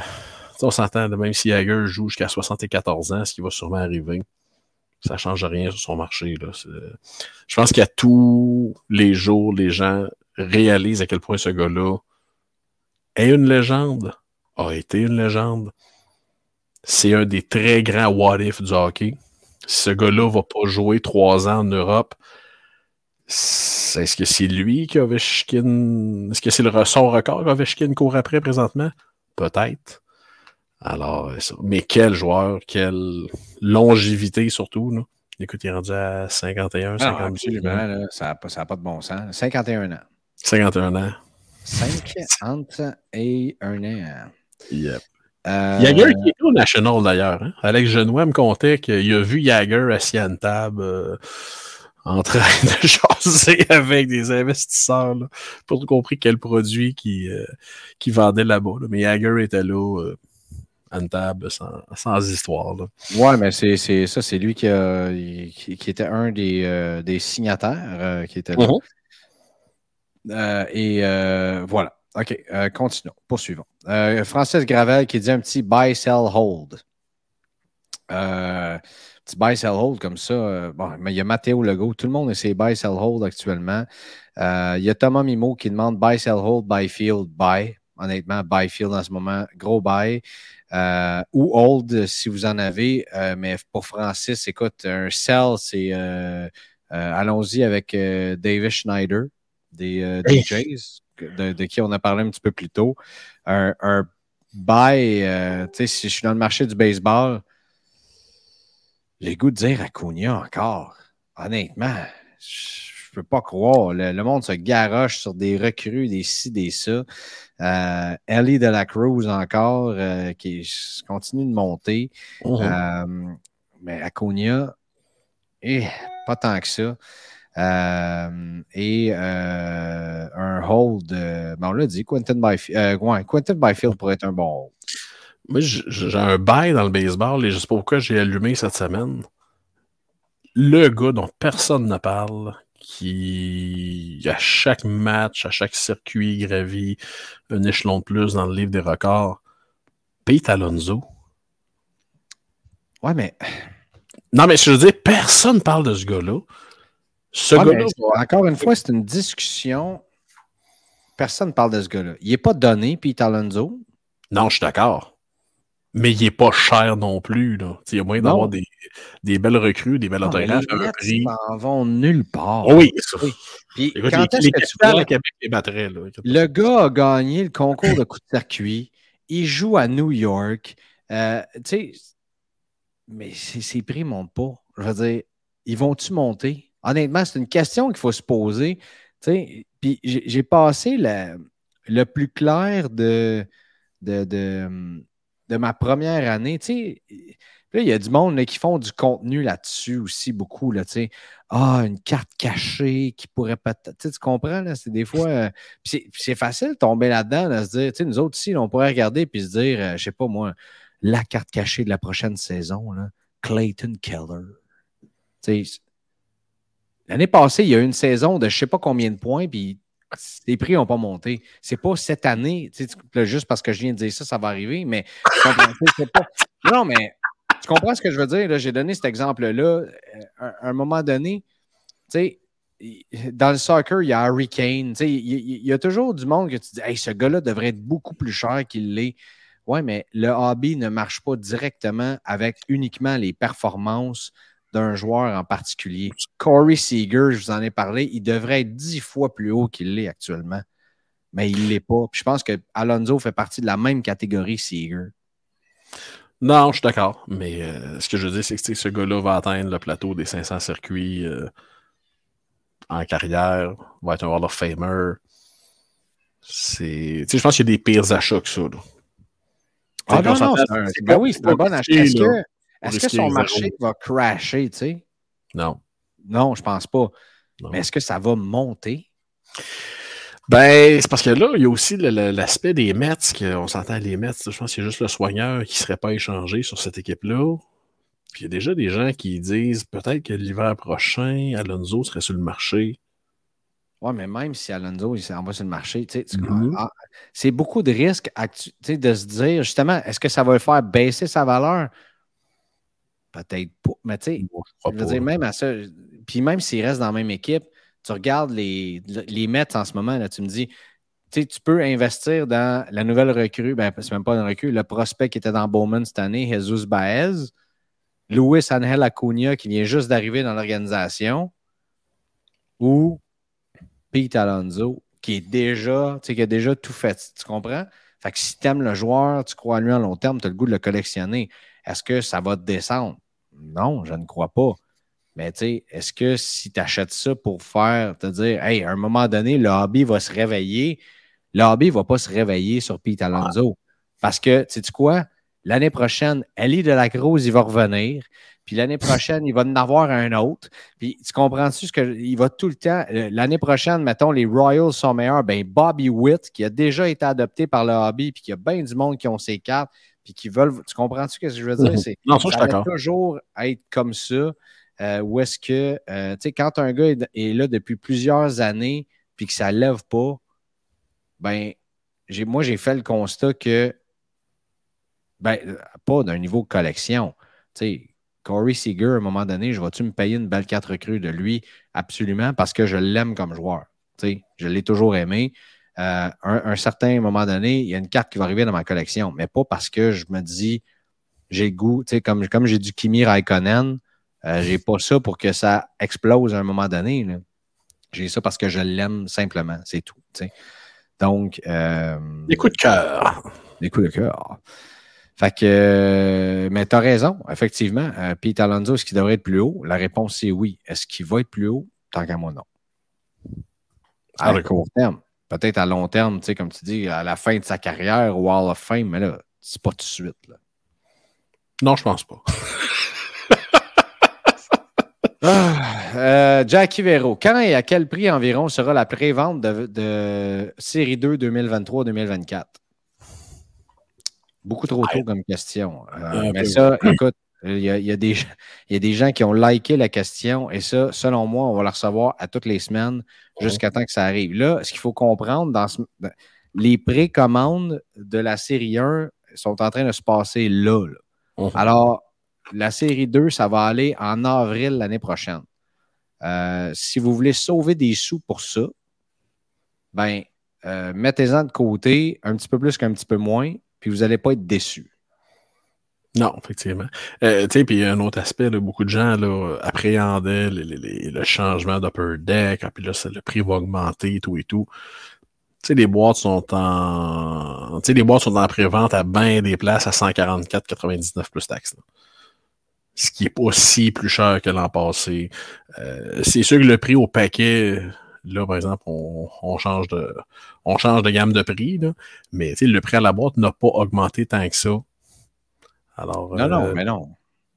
on s'entend, même si Jagger joue jusqu'à 74 ans, ce qui va sûrement arriver ça ne change rien sur son marché. Là. Je pense qu'à tous les jours, les gens réalisent à quel point ce gars-là est une légende, a été une légende. C'est un des très grands what-if du hockey. Si ce gars-là ne va pas jouer trois ans en Europe, est-ce que c'est lui qui a Ovechkin... Est-ce que c'est le son record qu'Ovechkin court après présentement? Peut-être. Alors, mais quel joueur, quelle longévité surtout. Là. Écoute, il est rendu à 51, 52. Ah, ça n'a pas, pas, de bon sens. 51 ans. 51 ans. 51 ans. Yep. Jagger qui est au National d'ailleurs. Hein? Alex Genois me contait qu'il a vu Jagger assis à une table euh, en train *laughs* de jaser avec des investisseurs là, pour compris quel produit qui, euh, qui vendait là-bas. Mais Jagger était là euh, table sans, histoire. Là. Ouais, mais c'est ça, c'est lui qui, qui, était un des, euh, des signataires euh, qui était là. Mhm. Euh, et voilà. OK, continuons. Poursuivons. Francis Gravel qui dit un petit buy, sell, hold. petit buy, sell, hold comme ça. bon, mais il y a Matteo Legault. Tout le monde essaie buy, sell, hold actuellement. il y a Thomas Mimo qui demande buy, sell, hold, buy, field, buy honnêtement, buy field en ce moment, gros buy. Euh, ou hold si vous en avez. Euh, mais pour Francis, écoute, un sell, c'est euh, allons-y avec David Schneider des, Jays, de, qui on a parlé un petit peu plus tôt. Un, un buy, tu sais, si je suis dans le marché du baseball, j'ai goût de dire Acuna encore. Honnêtement, je peux pas croire. Le, le, monde se garoche sur des recrues, des ci, des ça. Euh, Ellie de la Cruz encore, euh, qui continue de monter. Euh, mais Aconia, eh, pas tant que ça. Et un hold, ben on l'a dit, Quentin Byfield, Quentin Byfield pourrait être un bon hold. Moi, j'ai un bail dans le baseball et je sais pas pourquoi j'ai allumé cette semaine. le gars dont personne ne parle, qui, à chaque match, à chaque circuit gravit un échelon de plus dans le livre des records, Pete Alonso. Ouais, mais. Non, mais je veux dire, personne ne parle de ce gars-là. Ce gars-là. Encore une fois, c'est une discussion. Personne ne parle de ce gars-là. Il n'est pas donné, Pete Alonso. Non, je suis d'accord mais il n'est pas cher non plus. Là. Il y a moyen d'avoir des, des, belles recrues, des belles autographes à un prix. Ils vont nulle part. oui, ça. Puis, quand est-ce que tu vois, Québec les battrait, là, le gars a gagné le concours de coup de circuit. Il joue à New York. Euh, tu sais, mais ses prix ne montent pas. Je veux dire, ils vont-tu monter? Honnêtement, c'est une question qu'il faut se poser. Puis j'ai passé le, plus clair de, de, de ma première année, là, il y a du monde qui font du contenu là-dessus aussi, beaucoup, là. Ah, une carte cachée qui pourrait peut-être. Tu comprends, là, c'est des fois. Euh, c'est facile de tomber là-dedans, de se dire, nous autres ici, on pourrait regarder puis se dire, euh, je sais pas moi, la carte cachée de la prochaine saison, là, Clayton Keller. L'année passée, il y a eu une saison de je sais pas combien de points, puis les prix n'ont pas monté. C'est pas cette année, juste parce que je viens de dire ça, ça va arriver, mais pas... *laughs* Non, mais tu comprends ce que je veux dire? J'ai donné cet exemple-là. Euh, à un, moment donné, dans le soccer, il y a Harry Kane. Il, y, a toujours du monde que tu dis hey, ce gars-là devrait être beaucoup plus cher qu'il l'est. Oui, mais le hobby ne marche pas directement avec uniquement les performances d'un joueur en particulier. Corey Seager, je vous en ai parlé, il devrait être dix fois plus haut qu'il l'est actuellement. Mais il ne l'est pas. je pense que Alonso fait partie de la même catégorie Seager. Non, je suis d'accord. Mais euh, ce que je veux dire, c'est que ce gars-là va atteindre le plateau des 500 circuits euh, en carrière, va être un Hall of Famer. C'est... Je pense qu'il y a des pires achats que ça. Ah non, non, c'est un... Ben oui, c'est un bon achat. Est-ce que son marché va crasher, tu sais? Non. Non, je pense pas. Mais est-ce que ça va monter? Ben, c'est parce que là, il y a aussi l'aspect des Mets, qu'on s'entend les Mets, je pense que c'est juste le soigneur qui ne serait pas échangé sur cette équipe-là. Puis il y a déjà des gens qui disent peut-être que l'hiver prochain, Alonso serait sur le marché. Oui, mais même si Alonso il s'en va sur le marché, mm-hmm. ah, c'est beaucoup de risques de se dire justement, est-ce que ça va le faire baisser sa valeur? Peut-être pas. Mais tu sais, je veux dire, même à ça, puis même s'il reste dans la même équipe, tu regardes les, les Mets en ce moment, là, tu me dis, tu sais, tu peux investir dans la nouvelle recrue, ben, c'est même pas une recrue, le prospect qui était dans Bowman cette année, Jesus Baez, Luis Angel Acuna qui vient juste d'arriver dans l'organisation, ou Pete Alonso qui est déjà, tu sais, qui a déjà tout fait. Tu comprends? Fait que si tu aimes le joueur, tu crois à lui à long terme, tu as le goût de le collectionner. Est-ce que ça va te descendre? Non, je ne crois pas. Mais tu sais, est-ce que si tu achètes ça pour faire, te dire, hey, à un moment donné, le hobby va se réveiller, le hobby ne va pas se réveiller sur Pete Alonso. Parce que, tu sais quoi? L'année prochaine, Ali de la Cruz, il va revenir. Puis l'année prochaine, il va en avoir un autre. Puis tu comprends-tu ce que il va tout le temps. L'année prochaine, mettons, les Royals sont meilleurs. Ben Bobby Witt, qui a déjà été adopté par le hobby, puis qu'il y a bien du monde qui ont ses cartes, puis qui veulent. Tu comprends-tu ce que je veux dire? Mhm. C'est, non, ça, je suis d'accord. toujours être comme ça. Euh, où est-ce que, euh, tu sais, quand un gars est, là depuis plusieurs années, puis que ça ne lève pas, ben, j'ai, moi, j'ai fait le constat que, ben, pas d'un niveau collection. Tu sais, Corey Seager, à un moment donné, je vais-tu me payer une belle 4 recrues de lui? Absolument, parce que je l'aime comme joueur. Tu sais, je l'ai toujours aimé. Euh, un, certain moment donné, il y a une carte qui va arriver dans ma collection, mais pas parce que je me dis j'ai goût, tu sais, comme, comme j'ai du Kimi Raikkonen, euh, j'ai pas ça pour que ça explose à un moment donné. J'ai ça parce que je l'aime simplement, c'est tout. Donc. Euh, des coups de cœur. Des coups de cœur. Fait que, mais tu as raison, effectivement. Pete Alonso, est-ce qu'il devrait être plus haut? La réponse c'est oui. Est-ce qu'il va être plus haut? Tant qu'à moi, non. À court terme. Peut-être à long terme, tu sais, comme tu dis, à la fin de sa carrière au Hall of Fame, mais là, c'est pas tout de suite. Là. Non, je pense pas. *laughs* ah, euh, Jackie Vero, quand et à quel prix environ sera la pré-vente de, Série 2 2023-2024? Beaucoup trop tôt comme question. Euh, mais ça, *clears throat* écoute, Il y, a, des, il y, a, des, gens qui ont liké la question et ça, selon moi, on va la recevoir à toutes les semaines jusqu'à temps que ça arrive. Là, ce qu'il faut comprendre, dans les précommandes de la série 1 sont en train de se passer là. Alors, la série 2, ça va aller en avril l'année prochaine. Euh, si vous voulez sauver des sous pour ça, ben, euh, mettez-en de côté un petit peu plus qu'un petit peu moins, puis vous n'allez pas être déçus. Non, effectivement. Euh, tu sais, puis un autre aspect, beaucoup de gens là, appréhendaient le changement d'Upper Deck, ah, puis là, le prix va augmenter, tout et tout. Tu sais, les boîtes sont en. Tu sais, les boîtes sont en pré-vente à bien des places à 144,99 plus taxes. Ce qui est pas si plus cher que l'an passé. Euh, c'est sûr que le prix au paquet, là, par exemple, on, change de on change de gamme de prix, là, mais le prix à la boîte n'a pas augmenté tant que ça. Alors, non, non, euh, mais non.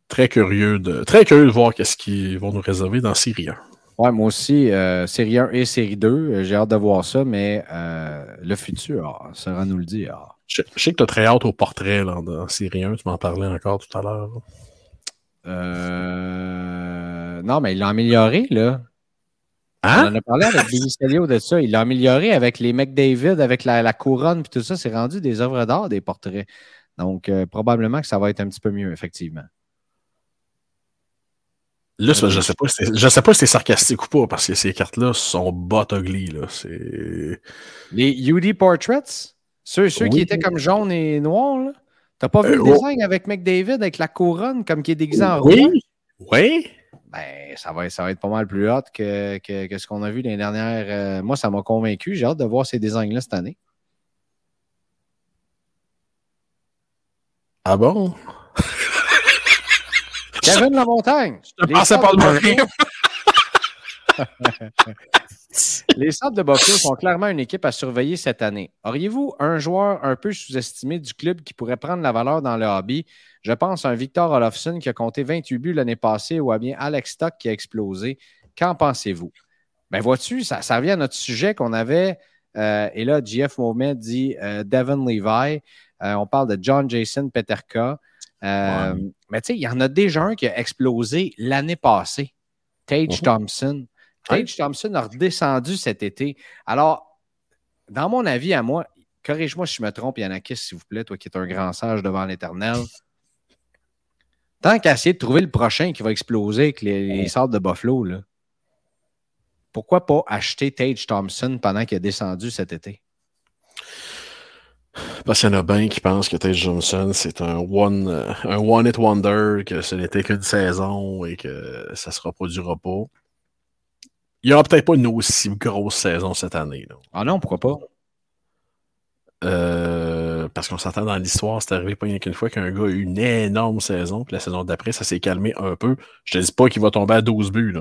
Très curieux de, très curieux de voir qu'est-ce qu'ils vont nous réserver dans Série 1. Ouais, moi aussi, euh, série 1 et série 2, euh, j'ai hâte de voir ça, mais le futur, ça va nous le dire. Je, sais que tu as très hâte au portrait là, dans série 1, tu m'en parlais encore tout à l'heure. non, mais il l'a amélioré, là. Hein? On en a parlé avec Billy de ça. Il l'a amélioré avec les McDavid, avec la, la couronne, puis tout ça. C'est rendu des œuvres d'art, des portraits. Donc, euh, probablement que ça va être un petit peu mieux, effectivement. Là, je ne sais, pas si sais pas si c'est sarcastique ou pas, parce que ces cartes-là sont bot ugly. Les UD Portraits, ceux, ceux qui étaient comme jaune et noir, t'as pas vu le euh, design avec McDavid, avec la couronne, comme qui est déguisé en Oui, oui. Ben, ça va, ça va être pas mal plus hot que, ce qu'on a vu les dernières. Euh, moi, ça m'a convaincu. J'ai hâte de voir ces designs-là cette année. Ah bon? *laughs* Kevin La Montagne. Je te pensais pas de Les Sables de Buffalo sont clairement une équipe à surveiller cette année. Auriez-vous un joueur un peu sous-estimé du club qui pourrait prendre la valeur dans le hobby? Je pense à un Victor Olofsson qui a compté 28 buts l'année passée ou à bien Alex Stock qui a explosé. Qu'en pensez-vous? Ben vois-tu, ça, ça, revient à notre sujet qu'on avait. Euh, et là, GF Mohamed dit euh, Devin Levi. Euh, on parle de John Jason Peterka. Euh, mais tu sais, il y en a déjà un qui a explosé l'année passée. Tage mhm. Thompson. Tage Thompson a redescendu cet été. Alors, dans mon avis à moi, corrige-moi si je me trompe, Yanakis, s'il vous plaît, toi qui es un grand sage devant l'éternel. Tant qu'à essayer de trouver le prochain qui va exploser avec les, sortes de Buffalo, là, pourquoi pas acheter Tage Thompson pendant qu'il a descendu cet été? Parce qu'il y en a bien qui pensent que Tate Johnson, c'est un one, euh, un one hit wonder, que ce n'était qu'une saison et que ça se reproduira pas. Il n'y aura peut-être pas une aussi grosse saison cette année. Ah non, pourquoi pas? Euh, parce qu'on s'entend dans l'histoire, c'est arrivé pas rien qu'une fois qu'un gars a eu une énorme saison, puis la saison d'après, ça s'est calmé un peu. Je te dis pas qu'il va tomber à 12 buts.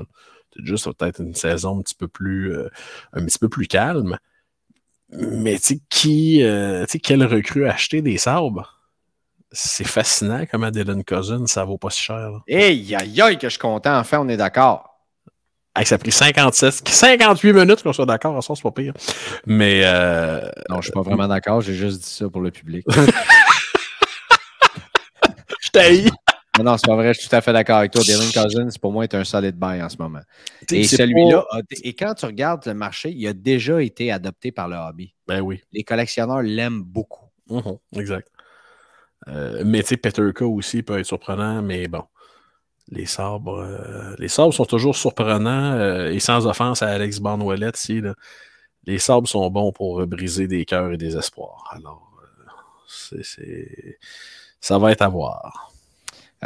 C'est juste peut-être une saison un petit peu plus, euh, un petit peu plus calme. Mais tu sais, qui, euh, tu sais, quel recrue a acheté des sabres? C'est fascinant comment Dylan Cousin, ça vaut pas si cher. Aïe, aïe, aïe, que je suis content. Enfin, on est d'accord. ça a pris 57, 58 minutes qu'on soit d'accord. Ça, c'est pas pire. Mais. Euh, non, je suis pas vraiment d'accord. J'ai juste dit ça pour le public. *laughs* je t'ai non, c'est pas vrai, je suis tout à fait d'accord avec toi. Dylan Cousins, pour moi, est un solid buy en ce moment. Et celui-là, et quand tu regardes le marché, il a déjà été adopté par le hobby. Ben oui. Les collectionneurs l'aiment beaucoup. Mhm, exact. Euh, mais tu sais, Peterka aussi peut être surprenant, mais bon. Les sabres, euh, les sabres sont toujours surprenants euh, et sans offense à Alex Barnwellet ici. les sabres sont bons pour briser des cœurs et des espoirs. Alors, c'est, ça va être à voir.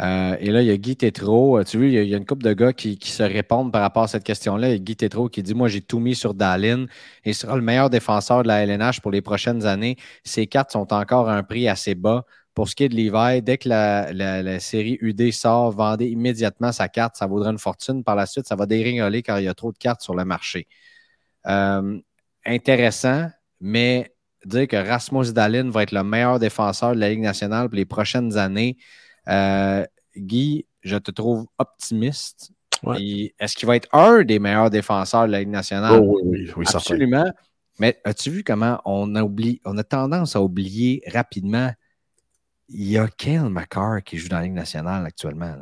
Euh, et là, il y a Guy Tétrault. Euh, tu vois, il y, a, une couple de gars qui, se répondent par rapport à cette question-là. Il Guy Tétrault qui dit Moi, j'ai tout mis sur Dalin et sera le meilleur défenseur de la LNH pour les prochaines années. Ses cartes sont encore à un prix assez bas. Pour ce qui est de Levi, dès que la, série UD sort, vendez immédiatement sa carte. Ça vaudra une fortune. Par la suite, ça va déringoler car il y a trop de cartes sur le marché. Euh, intéressant, mais dire que Rasmus Dalin va être le meilleur défenseur de la Ligue nationale pour les prochaines années, euh, Guy, je te trouve optimiste. Est-ce qu'il va être un des meilleurs défenseurs de la Ligue nationale? Oh, oui, oui, Absolument. Mais as-tu vu comment on a, oublié, on a tendance à oublier rapidement il y a Kale McCarr qui joue dans la Ligue nationale actuellement.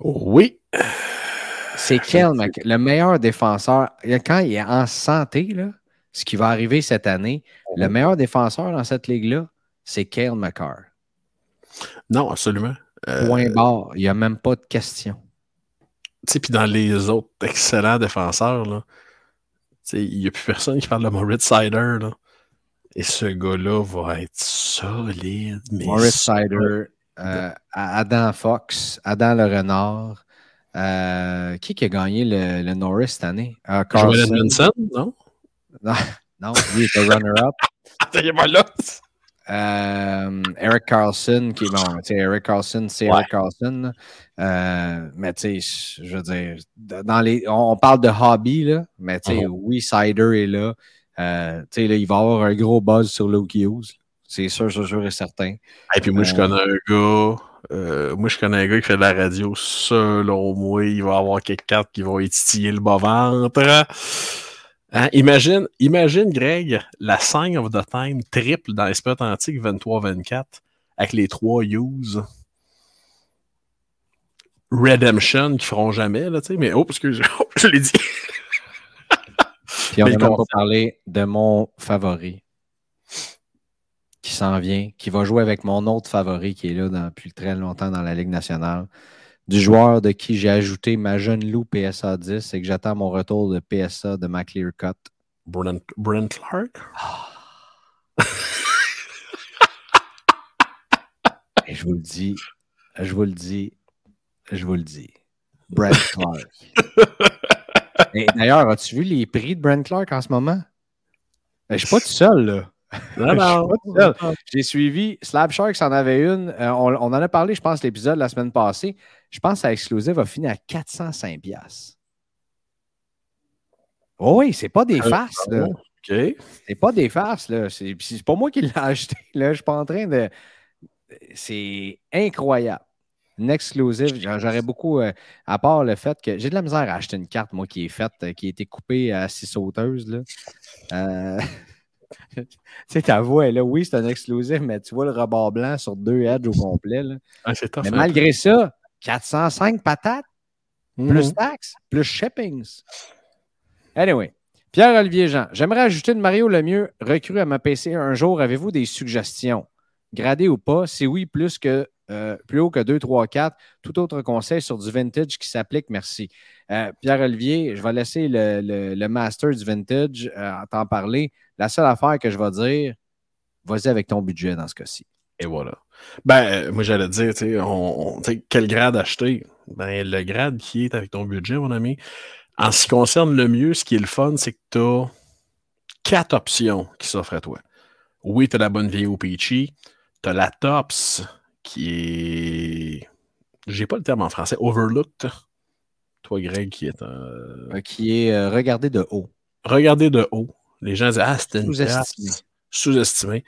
Oui. C'est Kale McCarr, le meilleur défenseur. Quand il est en santé, là, ce qui va arriver cette année, le meilleur défenseur dans cette ligue-là, c'est Kale McCarr. Non, absolument. Euh, Point barre. Il n'y a même pas de question. Tu sais, puis dans les autres excellents défenseurs, là, il n'y a plus personne qui parle de Moritz Sider. Là. Et ce gars-là va être solide. Mais Moritz Sider, euh, Adam Fox, Adam Le Renard. Euh, qui, qui a gagné le, Norris cette année? Uh, Joel Edmondson, non? non? Non, lui était runner-up. *laughs* Attends, il est pas là. Euh, Eric Carlson, qui est bon, Eric Carlson, c'est Eric Carlson. Euh, mais tu sais, je veux dire, dans les, on, parle de hobby, là, mais tu sais, uh-huh. oui, Cider est là. Euh, tu sais, il va y avoir un gros buzz sur Luke Hughes. C'est sûr, c'est sûr et certain. Et puis moi, je connais un gars. moi, je connais un gars qui fait de la radio. Selon moi, il va avoir quelqu'un qui va étiller le bas-ventre. Hein, imagine, imagine, Greg, la sign of the time triple dans l'espèce antique 23-24 avec les trois use. Redemption qui feront jamais, là, tu sais, mais oh, parce que je, je l'ai dit. Puis on pas parlé de mon favori qui s'en vient, qui va jouer avec mon autre favori qui est là depuis très longtemps dans la Ligue nationale du joueur de qui j'ai ajouté ma jeune loup PSA 10 et que j'attends mon retour de PSA de ma clear cut. Brent, Clark? je vous le dis, je vous le dis, je vous le dis. Brent Clark. *laughs* D'ailleurs, as-tu vu les prix de Brent Clark en ce moment? Je ne suis pas tout seul, là. *laughs* J'ai suivi Slab Sharks en avait une. Euh, on, en a parlé, je pense, l'épisode la semaine passée. Je pense que Exclusive va finir à 405 Oh oui, c'est pas des euh, farces. Là. C'est pas des farces. Là. C'est, pas moi qui l'ai *laughs* acheté. Là. Je suis pas en train de. C'est incroyable. Une exclusive, j'aurais beaucoup, euh, à part le fait que j'ai de la misère à acheter une carte, moi, qui est faite, qui a été coupée à six sauteuses. Là. *laughs* tu sais, ta voix là. Oui, c'est un exclusif, mais tu vois le rebord blanc sur deux edges au complet. Là. Ah, mais malgré ça, 405 patates, plus mhm. taxes, plus shippings. Anyway, Pierre-Olivier Jean, j'aimerais ajouter de Mario Lemieux, recrue à ma PC un jour. Avez-vous des suggestions? Gradé ou pas? Si oui, plus que euh, plus haut que 2, 3, 4. Tout autre conseil sur du vintage qui s'applique, merci. Euh, Pierre-Olivier, je vais laisser le, master du vintage euh, t'en parler. La seule affaire que je vais dire, vas-y avec ton budget dans ce cas-ci. Et voilà. Ben, moi, j'allais dire, tu sais, quel grade acheter? Ben, le grade qui est avec ton budget, mon ami. En ce qui concerne le mieux, ce qui est le fun, c'est que tu as quatre options qui s'offrent à toi. Oui, tu as la bonne vieille OPC, tu as la TOPS, qui est. J'ai pas le terme en français. Overlooked. Toi, Greg, qui est un. Qui est euh, regardé de haut. Regardé de haut. Les gens disent Ah, c'était une Sous-estimé. Sous-estimé.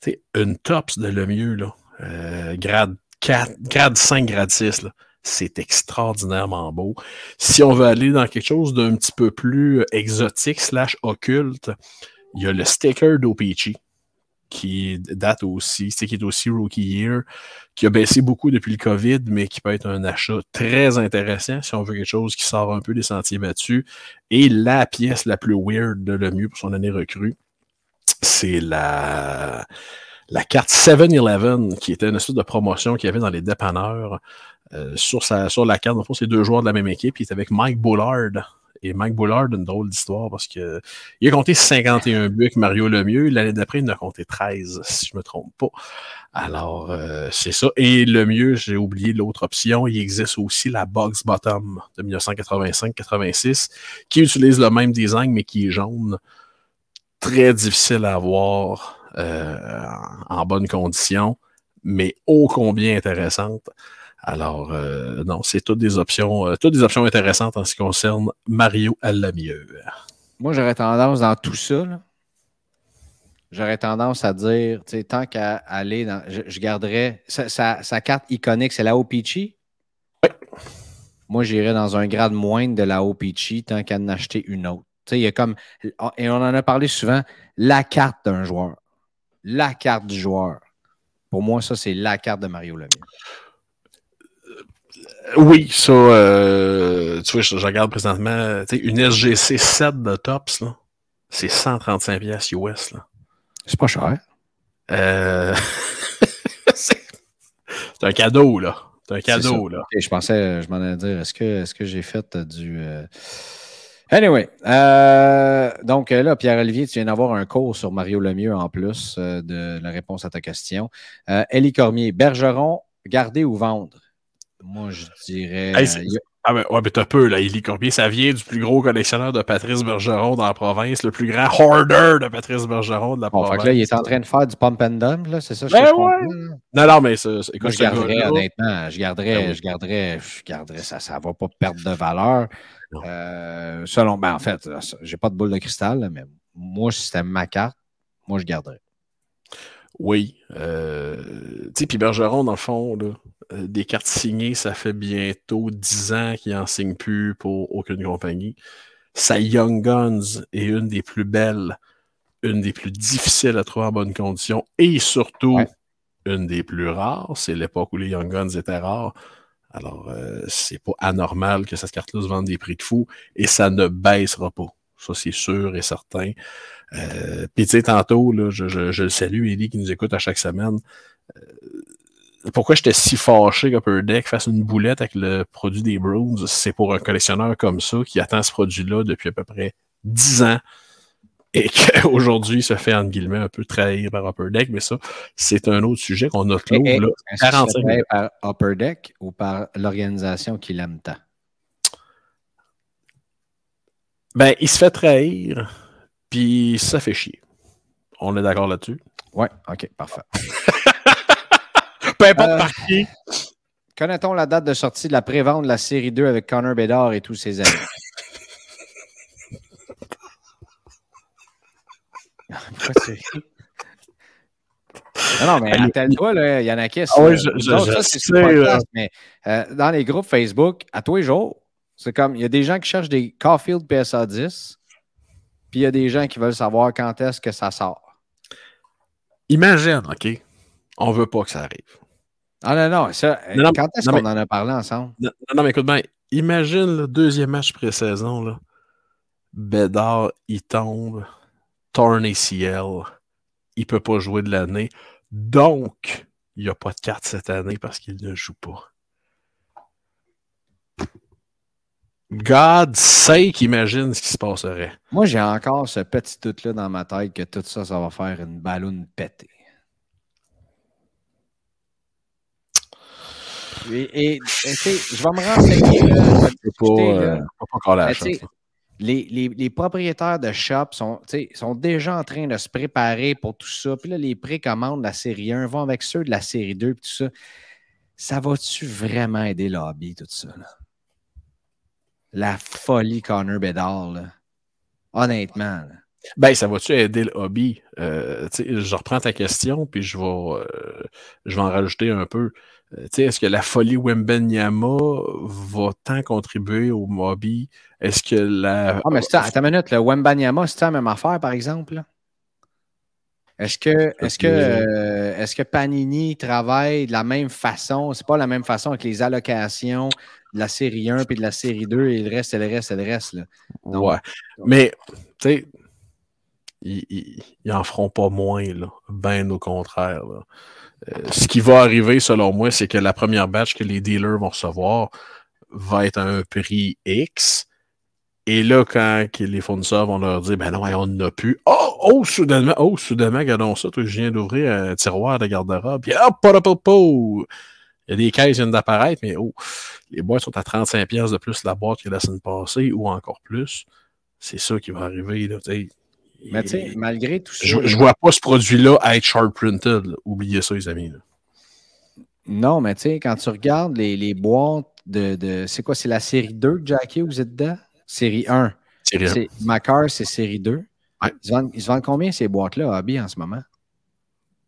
C'est une tops de le mieux, là. Euh, grade 4, grade 5, grade 6, C'est extraordinairement beau. Si on veut aller dans quelque chose d'un petit peu plus exotique slash occulte, il y a le sticker d'Opeachy qui date aussi, c'est qui est aussi Rookie Year, qui a baissé beaucoup depuis le COVID, mais qui peut être un achat très intéressant si on veut quelque chose qui sort un peu des sentiers battus. Et la pièce la plus weird de le mieux pour son année recrue, c'est la, la carte 7-Eleven, qui était une espèce de promotion qu'il y avait dans les dépanneurs. Euh, sur, sa, sur la carte, en fait, c'est deux joueurs de la même équipe. Il est avec Mike Bullard, et Mike Bullard, une drôle d'histoire parce que il a compté 51 *laughs* buts avec Mario Lemieux. L'année d'après, il en a compté 13, si je ne me trompe pas. Alors, euh, c'est ça. Et le mieux, j'ai oublié l'autre option. Il existe aussi la Box Bottom de 1985-86 qui utilise le même design, mais qui est jaune. Très difficile à avoir euh, en bonne condition, mais ô combien intéressante. Alors, euh, non, c'est toutes des options, euh, toutes des options intéressantes en ce qui concerne Mario à la mieux. Moi, j'aurais tendance dans tout ça, j'aurais tendance à dire, tu sais, tant qu'à aller dans. Je, garderais. Sa, carte iconique, c'est la OPC. Oui. Moi, j'irais dans un grade moindre de la OPC tant qu'à en acheter une autre. Tu sais, il y a comme. Et on en a parlé souvent, la carte d'un joueur. La carte du joueur Pour moi, ça, c'est la carte de Mario Lemieux. Oui, ça, euh, tu vois, je, regarde présentement, une SGC 7 de Tops, là, c'est 135 pièces US. Là. C'est pas cher. Euh... *laughs* c'est un cadeau, là. C'est un cadeau, là. je pensais, je m'en allais dire, est-ce que, est que j'ai fait du. Euh, anyway, euh, donc là, Pierre-Olivier, tu viens d'avoir un cours sur Mario Lemieux en plus euh, de la réponse à ta question. Elie Cormier, Bergeron, garder ou vendre? Moi, je dirais. ah, ben, ouais, mais t'as peu, là, Elie Cormier. Ça vient du plus gros collectionneur de Patrice Bergeron dans la province, le plus grand hoarder de Patrice Bergeron de la province. Fait là, il est en train de faire du pump and dump, là, c'est ça? Ben je ouais. Non, non, mais ça, écoute, je garderais, honnêtement, je garderais, ben je garderais, je garderais, ça, ça va pas perdre de valeur. Euh, selon, ben, en fait, j'ai pas de boule de cristal, mais moi, si c'était ma carte, moi, je garderais. Oui. Euh, tu sais, puis Bergeron, dans le fond, là, euh, des cartes signées, ça fait bientôt 10 ans qu'il n'en signe plus pour aucune compagnie. Sa Young Guns est une des plus belles, une des plus difficiles à trouver en bonne condition et surtout une des plus rares. C'est l'époque où les Young Guns étaient rares. Alors, euh, c'est pas anormal que cette carte-là se vende des prix de fou et ça ne baissera pas. Ça, c'est sûr et certain. Euh, Puis, tu sais, tantôt, là, je, je, le salue, Eddie, qui nous écoute à chaque semaine. Euh, pourquoi j'étais si fâché qu'Upper Deck fasse une boulette avec le produit des Bruins? C'est pour un collectionneur comme ça qui attend ce produit-là depuis à peu près 10 ans et qu'aujourd'hui *laughs* se fait, entre guillemets, un peu trahir par Upper Deck. Mais ça, c'est un autre sujet qu'on a clos. là, 45 par Upper Deck ou par l'organisation qui l'aime tant? Ben, il se fait trahir, puis ça fait chier. On est d'accord là-dessus? Ouais, ok, parfait. *laughs* Peu importe euh, par qui. Connaît-on la date de sortie de la prévente de la série 2 avec Connor Bedard et tous ses amis? Non, non, mais attelle-toi, il y en a qui. Ah oui, je, je, sais, mais euh, dans les groupes Facebook, à tous les jours, c'est comme, il y a des gens qui cherchent des Caulfield PSA 10, puis il y a des gens qui veulent savoir quand est-ce que ça sort. Imagine, OK? On veut pas que ça arrive. Ah non, non, ça, quand est-ce qu'on en a parlé ensemble? Non, non, mais écoute bien, imagine le deuxième match pré-saison, là. Bédard, il tombe, torn ACL, il peut pas jouer de l'année. Donc, il n'y a pas de carte cette année parce qu'il ne joue pas. God sake, imagine ce qui se passerait. Moi, j'ai encore ce petit doute-là dans ma tête que tout ça, ça va faire une ballonne pétée. Et, je vais me renseigner. Là, pas les, les, les, propriétaires de shops sont, sont déjà en train de se préparer pour tout ça. Puis là, les précommandes de la série 1 vont avec ceux de la série 2 et tout ça. Ça va-tu vraiment aider le hobby, tout ça? Là? La folie Connor Bedard, là. honnêtement. Ben, ça va-tu aider le hobby? Euh, je reprends ta question, puis je vais, euh, je vais en rajouter un peu. Euh, est-ce que la folie Wembenyama va tant contribuer au hobby? Est-ce que la. Ah, mais c'est, attends une minute, le Wembenyama, c'est la même affaire, par exemple? Est-ce que, est-ce que, est-ce que Panini travaille de la même façon? C'est pas la même façon avec les allocations de la série 1 puis de la série 2 et le reste, et le reste, et le reste. Là. ouais. Mais, tu sais, ils, n'en feront pas moins, là. Ben au contraire. Euh, ce qui va arriver, selon moi, c'est que la première batch que les dealers vont recevoir va être à un prix X. Et là, quand les fournisseurs vont leur dire, ben non, on n'en a plus. Oh, oh, soudainement, oh, soudainement, regardons ça, toi, je viens d'ouvrir un tiroir de garde-robe. Puis, hop, oh, il y a des caisses qui viennent d'apparaître, mais oh, les boîtes sont à 35$ de plus la boîte que la semaine passée ou encore plus. C'est ça qui va arriver. Là, mais tu sais, malgré tout ça. Je, ne vois pas ce produit-là être sharp printed. Oubliez ça, les amis. Non, mais tu sais, quand tu regardes les, les boîtes de. de c'est quoi C'est la série 2 Jackie, vous êtes dedans? Série 1. Série 1. Macar, c'est série 2. Ils, se vendent, combien ces boîtes-là, Hobby, en ce moment?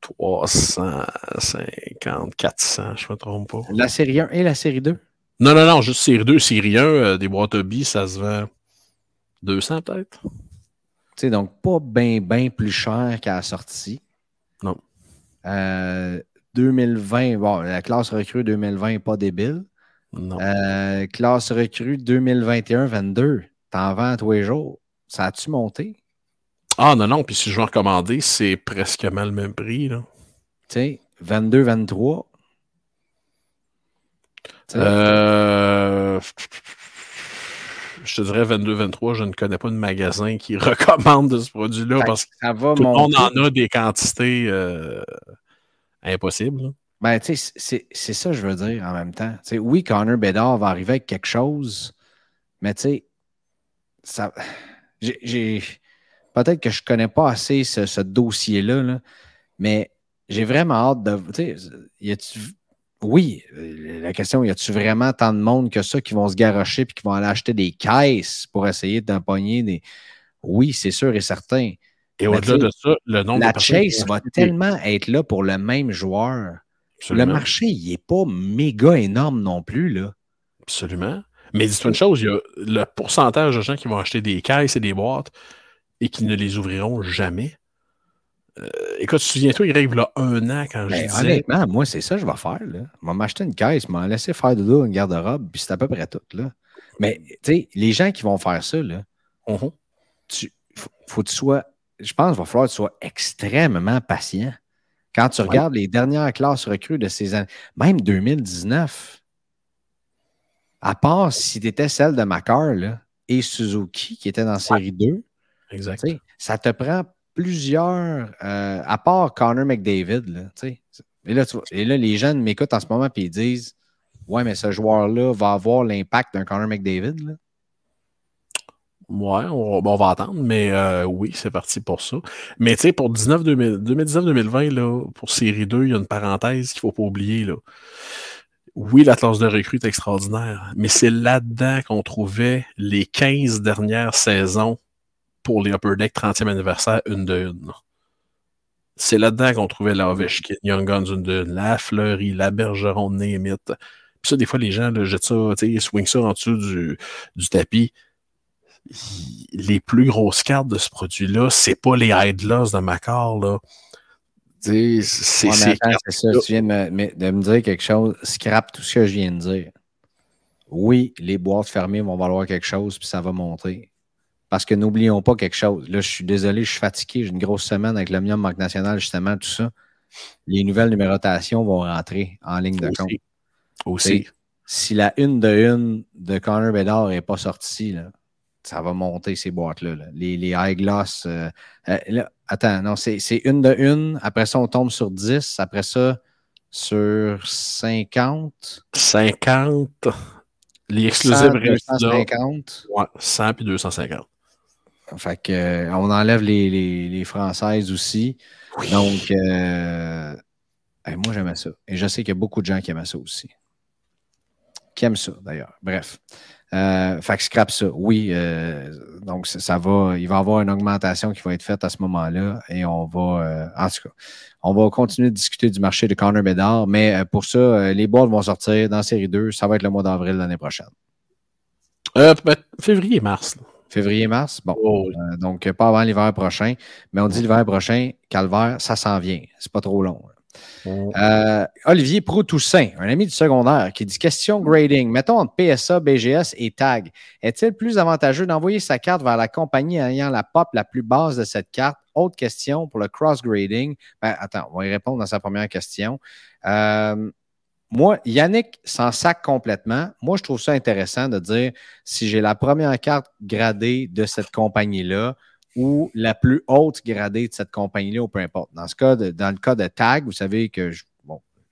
350, 400, je ne me trompe pas. La série 1 et la série 2 Non, non, non, juste série 2. Série 1, euh, des boîtes Hobby, ça se vend 200 peut-être? Sais, donc, pas bien, bien plus cher qu'à la sortie. Non. Euh, 2020, bon, la classe recrue 2020 n'est pas débile. Non. Euh, classe recrue 2021-22, t'en vends tous les jours. Ça a-tu monté? Ah non, non, puis si je veux recommander, c'est presque le même prix. Là. Tu sais, 22-23. Euh, je te dirais 22-23, je ne connais pas de magasin qui *laughs* recommande de ce produit-là parce que ça va tout le monde en a des quantités euh, impossibles. Ben, tu sais, c'est ça que je veux dire en même temps. oui, Connor Bedard va arriver avec quelque chose, mais tu sais, ça. J'ai. Peut-être que je ne connais pas assez ce, dossier-là, là, mais j'ai vraiment hâte de. Tu sais, y a-tu oui, euh, la question, y a-tu vraiment tant de monde que ça qui vont se garocher et qui vont aller acheter des caisses pour essayer d'empoigner des? Oui, c'est sûr et certain. Et au-delà de ça, le nombre la de Chase va tellement être là pour le même joueur. Le marché, il n'est pas méga énorme non plus. Là. Absolument. Mais dis-toi une chose, il y a le pourcentage de gens qui vont acheter des caisses et des boîtes et qui ne les ouvriront jamais. Euh, écoute, souviens-toi, il rêve là un an quand je ben, disais... Honnêtement, moi, c'est ça que je vais faire. Là. Je vais m'acheter une caisse, je vais laisser faire de dos une garde-robe, puis c'est à peu près tout. Là. Mais, tu sais, les gens qui vont faire ça, là, uh-huh. tu, faut, que tu sois... Je pense qu'il va falloir que tu sois extrêmement patient. Quand tu regardes les dernières classes recrues de ces années, même 2019, à part si tu étais celle de Macar et Suzuki qui était dans série 2, exact. ça te prend plusieurs, euh, à part Connor McDavid, et, là, et là, les jeunes m'écoutent en ce moment et ils disent Ouais, mais ce joueur-là va avoir l'impact d'un Connor McDavid. Là. Ouais, on, va attendre, mais euh, oui, c'est parti pour ça. Mais tu sais, pour 2019-2020, pour série 2, il y a une parenthèse qu'il ne faut pas oublier. Là. Oui, la classe de recrue est extraordinaire, mais c'est là-dedans qu'on trouvait les 15 dernières saisons pour les Upper Deck 30e anniversaire, une de une. C'est là-dedans qu'on trouvait la Ovechkin, Young Guns, une de une, la Fleury, la Bergeron, Némit. Puis ça, des fois, les gens là, jettent ça, ils swing ça en dessous du, du tapis. Les plus grosses cartes de ce produit-là, c'est pas les Idlers de Macar, là. C'est ça, tu viens de me, de me, dire quelque chose, scrap tout ce que je viens de dire. Oui, les boîtes fermées vont valoir quelque chose, puis ça va monter. Parce que n'oublions pas quelque chose. Là, je suis désolé, je suis fatigué. J'ai une grosse semaine avec l'Omnium Banque Nationale, justement, tout ça. Les nouvelles numérotations vont rentrer en ligne de compte. Aussi. Si la une de une de Connor Bedard n'est pas sortie, là, ça va monter ces boîtes-là. Les, les high gloss. Euh, euh, attends, non, c'est une de une. Après ça, on tombe sur 10. Après ça, sur 50. 50. Les exclusives 250. Ouais, 100 puis 250. Fait que, euh, on enlève les, françaises aussi. Donc, euh, moi, j'aimais ça. Et je sais qu'il y a beaucoup de gens qui aiment ça aussi. Qui aiment ça, d'ailleurs. Bref. Euh, fait que scrap ça. Oui, euh, donc ça, va, il va y avoir une augmentation qui va être faite à ce moment-là et on va, en tout cas, on va continuer de discuter du marché de Connor Bedard, mais pour ça, les boîtes vont sortir dans série 2. Ça va être le mois d'avril l'année prochaine. Février-mars. Février-mars? Bon. Oh, euh, donc, pas avant l'hiver prochain. Mais on dit l'hiver prochain, calvaire, ça s'en vient. C'est pas trop long. Oh. Euh, Olivier Proux-Toussaint, un ami du secondaire, qui dit question grading. Mettons entre PSA, BGS et TAG. Est-il plus avantageux d'envoyer sa carte vers la compagnie ayant la pop la plus basse de cette carte? Autre question pour le cross-grading. Ben, attends, on va y répondre dans sa première question. Euh, moi, Yannick s'en sac complètement. Moi, je trouve ça intéressant de dire si j'ai la première carte gradée de cette compagnie-là ou la plus haute gradée de cette compagnie-là, ou peu importe. Dans, ce cas dans le cas de Tag, vous savez que je,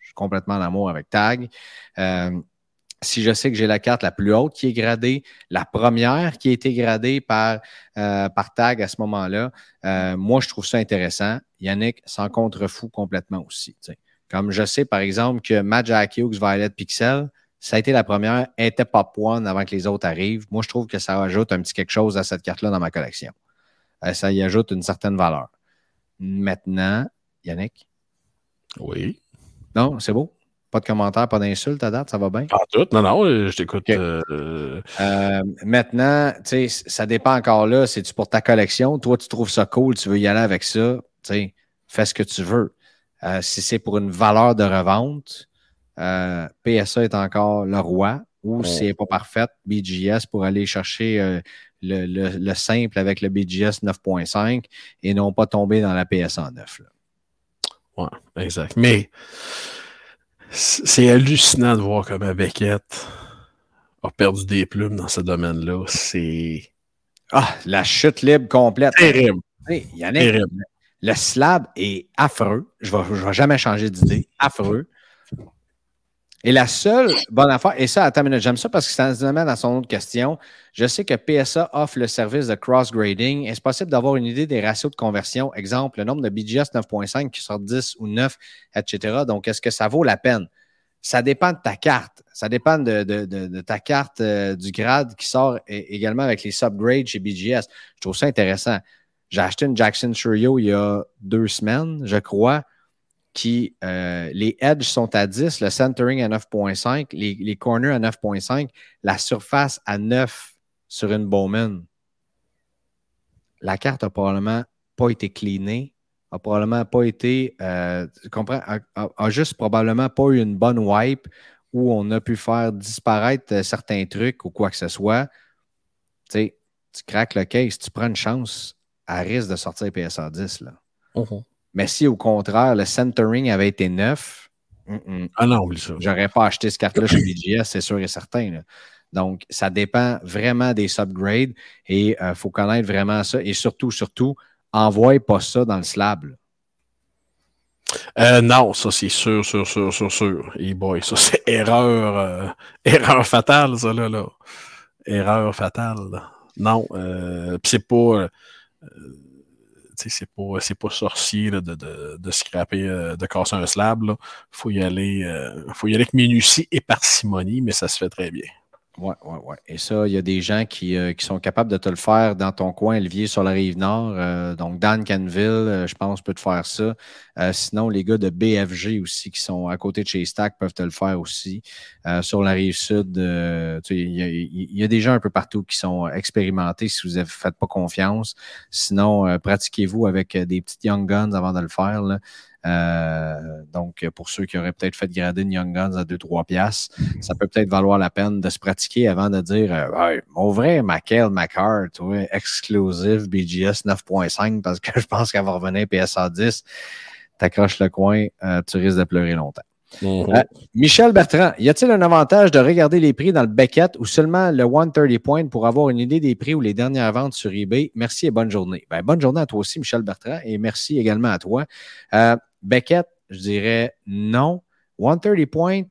suis complètement en amour avec Tag. Euh, si je sais que j'ai la carte la plus haute qui est gradée, la première qui a été gradée par, euh, par Tag à ce moment-là, euh, moi, je trouve ça intéressant. Yannick s'en contrefou complètement aussi. Comme je sais, par exemple, que Magic Hughes Violet Pixel, ça a été la première, était pas one avant que les autres arrivent. Moi, je trouve que ça ajoute un petit quelque chose à cette carte-là dans ma collection. Euh, ça y ajoute une certaine valeur. Maintenant, Yannick? Oui. Non, c'est beau? Pas de commentaires, pas d'insultes à date, ça va bien? Pas tout, non, non, euh, je t'écoute. Euh, maintenant, tu sais, ça dépend encore là, c'est-tu pour ta collection? Toi, tu trouves ça cool, tu veux y aller avec ça, tu sais, fais ce que tu veux. Euh, si c'est pour une valeur de revente, euh, PSA est encore le roi. Ou si c'est pas parfaite, BGS pour aller chercher le, simple avec le BGS 9.5 et non pas tomber dans la PSA 9. Oui, exact. Mais c'est hallucinant de voir comme Beckett a perdu des plumes dans ce domaine-là. C'est. Ah, la chute libre complète. Terrible. Terrible. Le slab est affreux. Je ne vais, jamais changer d'idée. Affreux. Et la seule bonne affaire, et ça, attends une j'aime ça parce que ça nous amène à son autre question. Je sais que PSA offre le service de cross-grading. Est-ce possible d'avoir une idée des ratios de conversion? Exemple, le nombre de BGS 9.5 qui sort 10 ou 9, etc. Donc, est-ce que ça vaut la peine? Ça dépend de ta carte. Ça dépend de, ta carte euh, du grade qui sort également avec les subgrades chez BGS. Je trouve ça intéressant. J'ai acheté une Jackson Churio il y a deux semaines, je crois qui, euh, les edges sont à 10, le centering à 9.5, les, corners à 9.5, la surface à 9 sur une Bowman. La carte n'a probablement pas été cleanée, a probablement pas été, euh, tu comprends, a, juste probablement pas eu une bonne wipe où on a pu faire disparaître euh, certains trucs ou quoi que ce soit. Tu sais, tu craques le case, tu prends une chance à risque de sortir PSA 10. Là. Uh-huh. Mais si au contraire, le centering avait été neuf, ah non, ça. J'aurais pas acheté ce carte-là chez BGS, c'est sûr et certain. Donc, ça dépend vraiment des subgrades et il euh, faut connaître vraiment ça. Et surtout, surtout, envoie pas ça dans le slab. Euh, non, ça c'est sûr, sûr, sûr, sûr, sûr. Et boy, ça c'est *laughs* erreur, euh, erreur fatale, ça là, là. Erreur fatale. Non, c'est pas c'est pas, pas sorcier de, de, de, scraper, euh, de casser un slab. Il faut y aller. Euh, faut y aller avec minutie et parcimonie, mais ça se fait très bien. Oui, oui, oui. Et ça, il y a des gens qui, euh, qui, sont capables de te le faire dans ton coin, Olivier, sur la rive nord. Euh, donc, Dan Canville, euh, je pense, peut te faire ça. sinon, les gars de BFG aussi, qui sont à côté de chez Stack, peuvent te le faire aussi. sur la rive sud, il y, a des gens un peu partout qui sont expérimentés si vous ne faites pas confiance. Sinon, pratiquez-vous avec des petites Young Guns avant de le faire. Là. Euh, donc, pour ceux qui auraient peut-être fait grader une Young Guns à 2-3 piastres, ça peut peut-être valoir la peine de se pratiquer avant de dire euh, mon vrai McHale McCart, ouais, exclusive BGS 9.5 parce que *laughs* je pense qu'elle va revenir PSA 10. T'accroches le coin, euh, tu risques de pleurer longtemps. Mm-hmm. Michel Bertrand, y a-t-il un avantage de regarder les prix dans le Beckett ou seulement le 130 points pour avoir une idée des prix ou les dernières ventes sur eBay? Merci et bonne journée. Ben, bonne journée à toi aussi, Michel Bertrand, et merci également à toi. Beckett, je dirais non. 130 points, il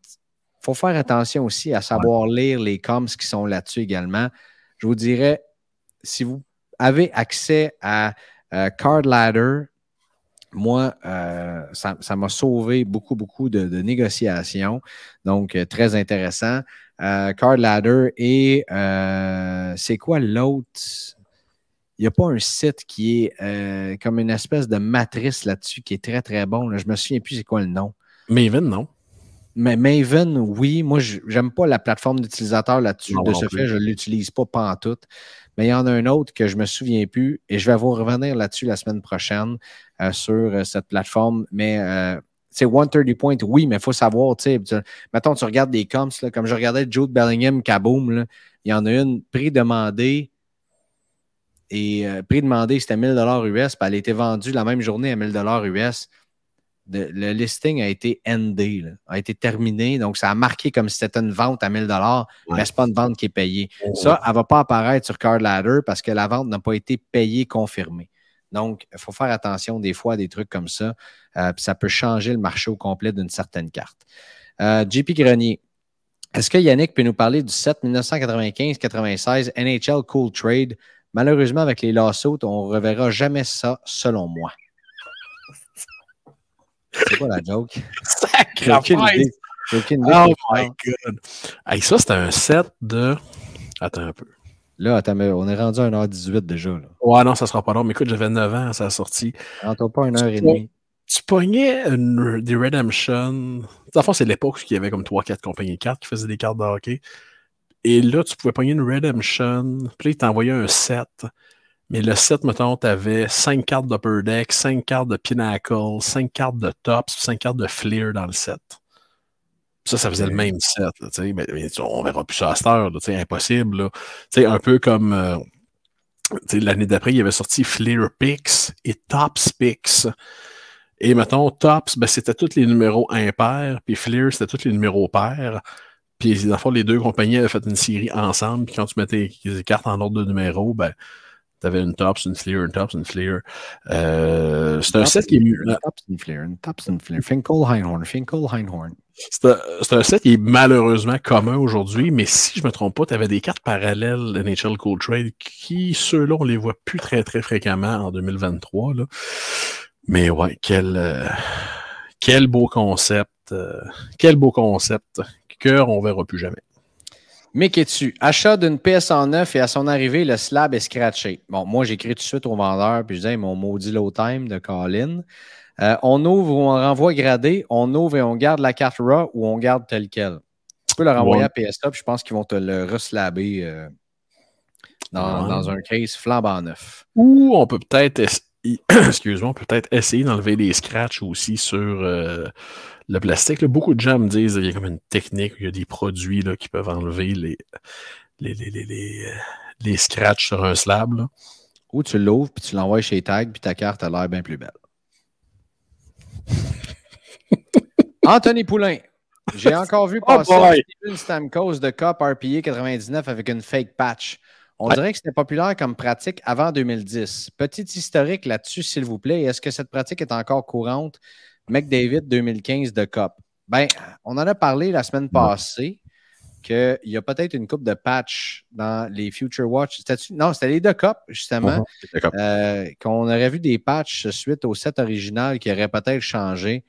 faut faire attention aussi à savoir lire les coms qui sont là-dessus également. Je vous dirais, si vous avez accès à euh, Card Ladder, moi, euh, ça m'a sauvé beaucoup, beaucoup de, négociations. Donc, euh, très intéressant. Card Ladder et c'est quoi l'autre? il n'y a pas un site qui est euh, comme une espèce de matrice là-dessus qui est très, très bon. Je Je me souviens plus c'est quoi le nom. Maven, non? Mais Maven, oui. Moi, j'aime pas la plateforme d'utilisateur là-dessus. De ce fait, je ne l'utilise pas tout. Mais il y en a un autre que je ne me souviens plus et je vais vous revenir là-dessus la semaine prochaine euh, sur euh, cette plateforme. Mais c'est 130 points, oui, mais il faut savoir, tu sais, mettons, tu regardes des comps, comme je regardais Jude Bellingham, Kaboom, il y en a une prix demandé et euh, prix demandé, c'était 1000 US, puis elle a été vendue la même journée à 1000 US. Le listing a été endé, a été terminé. Donc, ça a marqué comme si c'était une vente à 1000 dollars, mais ce n'est pas une vente qui est payée. Ça, elle ne va pas apparaître sur Card Ladder parce que la vente n'a pas été payée, confirmée. Donc, il faut faire attention des fois à des trucs comme ça. Euh, puis ça peut changer le marché au complet d'une certaine carte. Euh, JP Grenier. Est-ce que Yannick peut nous parler du 7 1995-96 NHL Cool Trade? Malheureusement, avec les lawsuits, on ne reverra jamais ça, selon moi. C'est quoi la joke? Sacré aucune idée. Aucune idée. Oh my God. Hey, ça, c'était un set de. Attends un peu. Là, attends, on est rendu à 1h18 déjà. Là. Ouais, non, ça sera pas long. Mais écoute, j'avais 9 ans à sa sortie. Rentre pas une heure et demie. Tu pognais des Redemption. En fond, c'est l'époque où il y avait comme 3-4 compagnies de cartes qui faisaient des cartes de hockey. Et là, tu pouvais pogner une Redemption. Puis là, il t'envoyait un set. Mais le set, mettons, tu avais 5 cartes d'Upper Deck, 5 cartes de Pinnacle, 5 cartes de Tops, 5 cartes de Fleer dans le set. Ça, ça faisait le même set. Là, mais, mais, on verra plus ça à cette heure. Là, impossible. Là. Un peu comme euh, l'année d'après, il avait sorti Fleer Pix et Tops Pix. Et mettons, Tops, ben, c'était tous les numéros impairs, puis Fleer, c'était tous les numéros pairs. Puis, dans le fond, les deux compagnies avaient fait une série ensemble, puis quand tu mettais les cartes en ordre de numéros, ben, tu avais une Tops, une Fleer, une Tops, une Fleer. Euh, c'est un set qui est. Une Tops, une Fleer, une Tops, une. Finkel, Heinhorn, Finkel, Heinhorn. C'est un, set qui est malheureusement commun aujourd'hui, mais si je ne me trompe pas, tu avais des cartes parallèles NHL Cold Trade qui, ceux-là, on les voit plus très, très fréquemment en 2023. Là. Mais ouais, quel, euh, quel beau concept. Euh, quel beau concept que on verra plus jamais. Mick dessus. Achat d'une pièce en neuf et à son arrivée, le slab est scratché? Bon, moi, j'écris tout de suite au vendeur, puis je dis, mon maudit low time de Colin. Euh, on ouvre ou on renvoie gradé, on ouvre et on garde la carte RAW ou on garde tel quel? Tu peux le renvoyer à PSA, puis je pense qu'ils vont te le reslaber euh, dans, un case flambant neuf. Ou on peut peut-être *coughs* excuse-moi, peut-être essayer d'enlever des scratchs aussi sur euh, le plastique. Beaucoup de gens me disent qu'il y a comme une technique, il y a des produits là, qui peuvent enlever les, les, les, les, scratchs sur un slab. Ou tu l'ouvres, puis tu l'envoies chez Tag, puis ta carte a l'air bien plus belle. *laughs* Anthony Poulain. J'ai encore vu *laughs* oh passer une Stamkos de Cup RPA 99 avec une fake patch. On dirait que c'était populaire comme pratique avant 2010. Petit historique là-dessus, s'il vous plaît. Est-ce que cette pratique est encore courante? McDavid 2015 de Cup. Ben, on en a parlé la semaine passée qu'il y a peut-être une coupe de patch dans les Future Watch. Non, c'était les deux Cup, justement. Euh, qu'on aurait vu des patchs suite au set original qui auraient peut-être changé.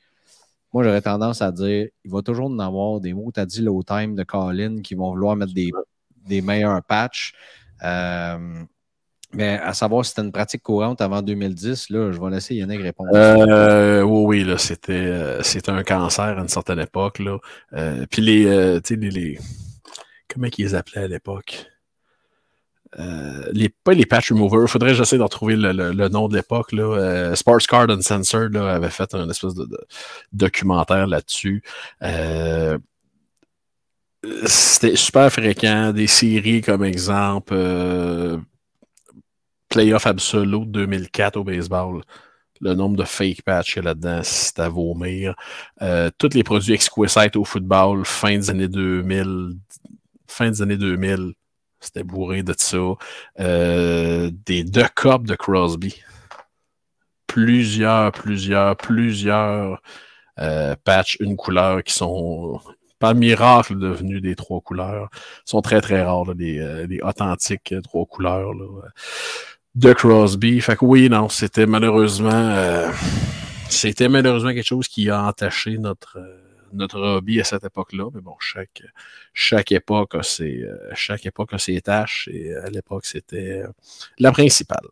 Moi, j'aurais tendance à dire il va toujours en avoir des mots, tu as dit low time de Colin qui vont vouloir mettre des, des meilleurs patchs. Euh, mais à savoir si c'était une pratique courante avant 2010, là, je vais laisser Yannick répondre. Euh, oui, oui, là, c'était, euh, c'était un cancer à une certaine époque. Là. Euh, puis les, les, comment ils les appelaient à l'époque? les, pas les patch removers, faudrait que j'essaie de retrouver le, le, nom de l'époque. Là. Sports Card Uncensored là, avait fait un espèce de, documentaire là-dessus c'était super fréquent. Des séries comme exemple Playoff Absolute 2004 au baseball. Le nombre de fake patchs là-dedans, c'est à vomir. Euh, tous les produits exquisite au football, fin des années 2000, fin des années 2000, c'était bourré de ça. Euh, des deux copes de Crosby. Plusieurs, plusieurs, plusieurs euh, patchs, une couleur qui sont par miracle devenus des trois couleurs. Ils sont très, très rares, les, euh, authentiques trois couleurs de Crosby. Fait que oui, non, c'était malheureusement euh, c'était malheureusement quelque chose qui a entaché notre notre hobby à cette époque-là. Mais bon, chaque, chaque époque a ses, chaque époque a ses tâches et à l'époque, c'était la principale.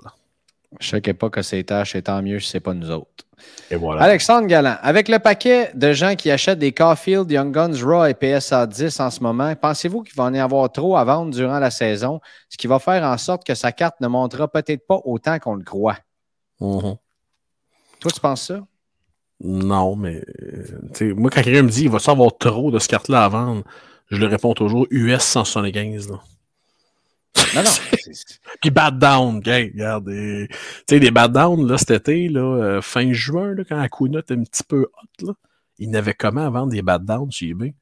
Chaque époque a ses tâches et tant mieux si ce n'est pas nous autres. Et voilà. Alexandre Galland, avec le paquet de gens qui achètent des Caulfield, Young Guns, Raw et PSA 10 en ce moment, pensez-vous qu'il va en y avoir trop à vendre durant la saison, ce qui va faire en sorte que sa carte ne montera peut-être pas autant qu'on le croit? Mm-hmm. Toi, tu penses ça? Non, mais moi, quand quelqu'un me dit qu'il va y avoir trop de ce carte-là à vendre, je lui réponds toujours US 175. Là. Non, non. *laughs* Puis Bad Down, okay, regarde. Tu sais, les Bad Down, là, cet été, là, euh, fin juin, là, quand Akuna était un petit peu hot, là, il n'avait comment à vendre des Bad Down chez eBay?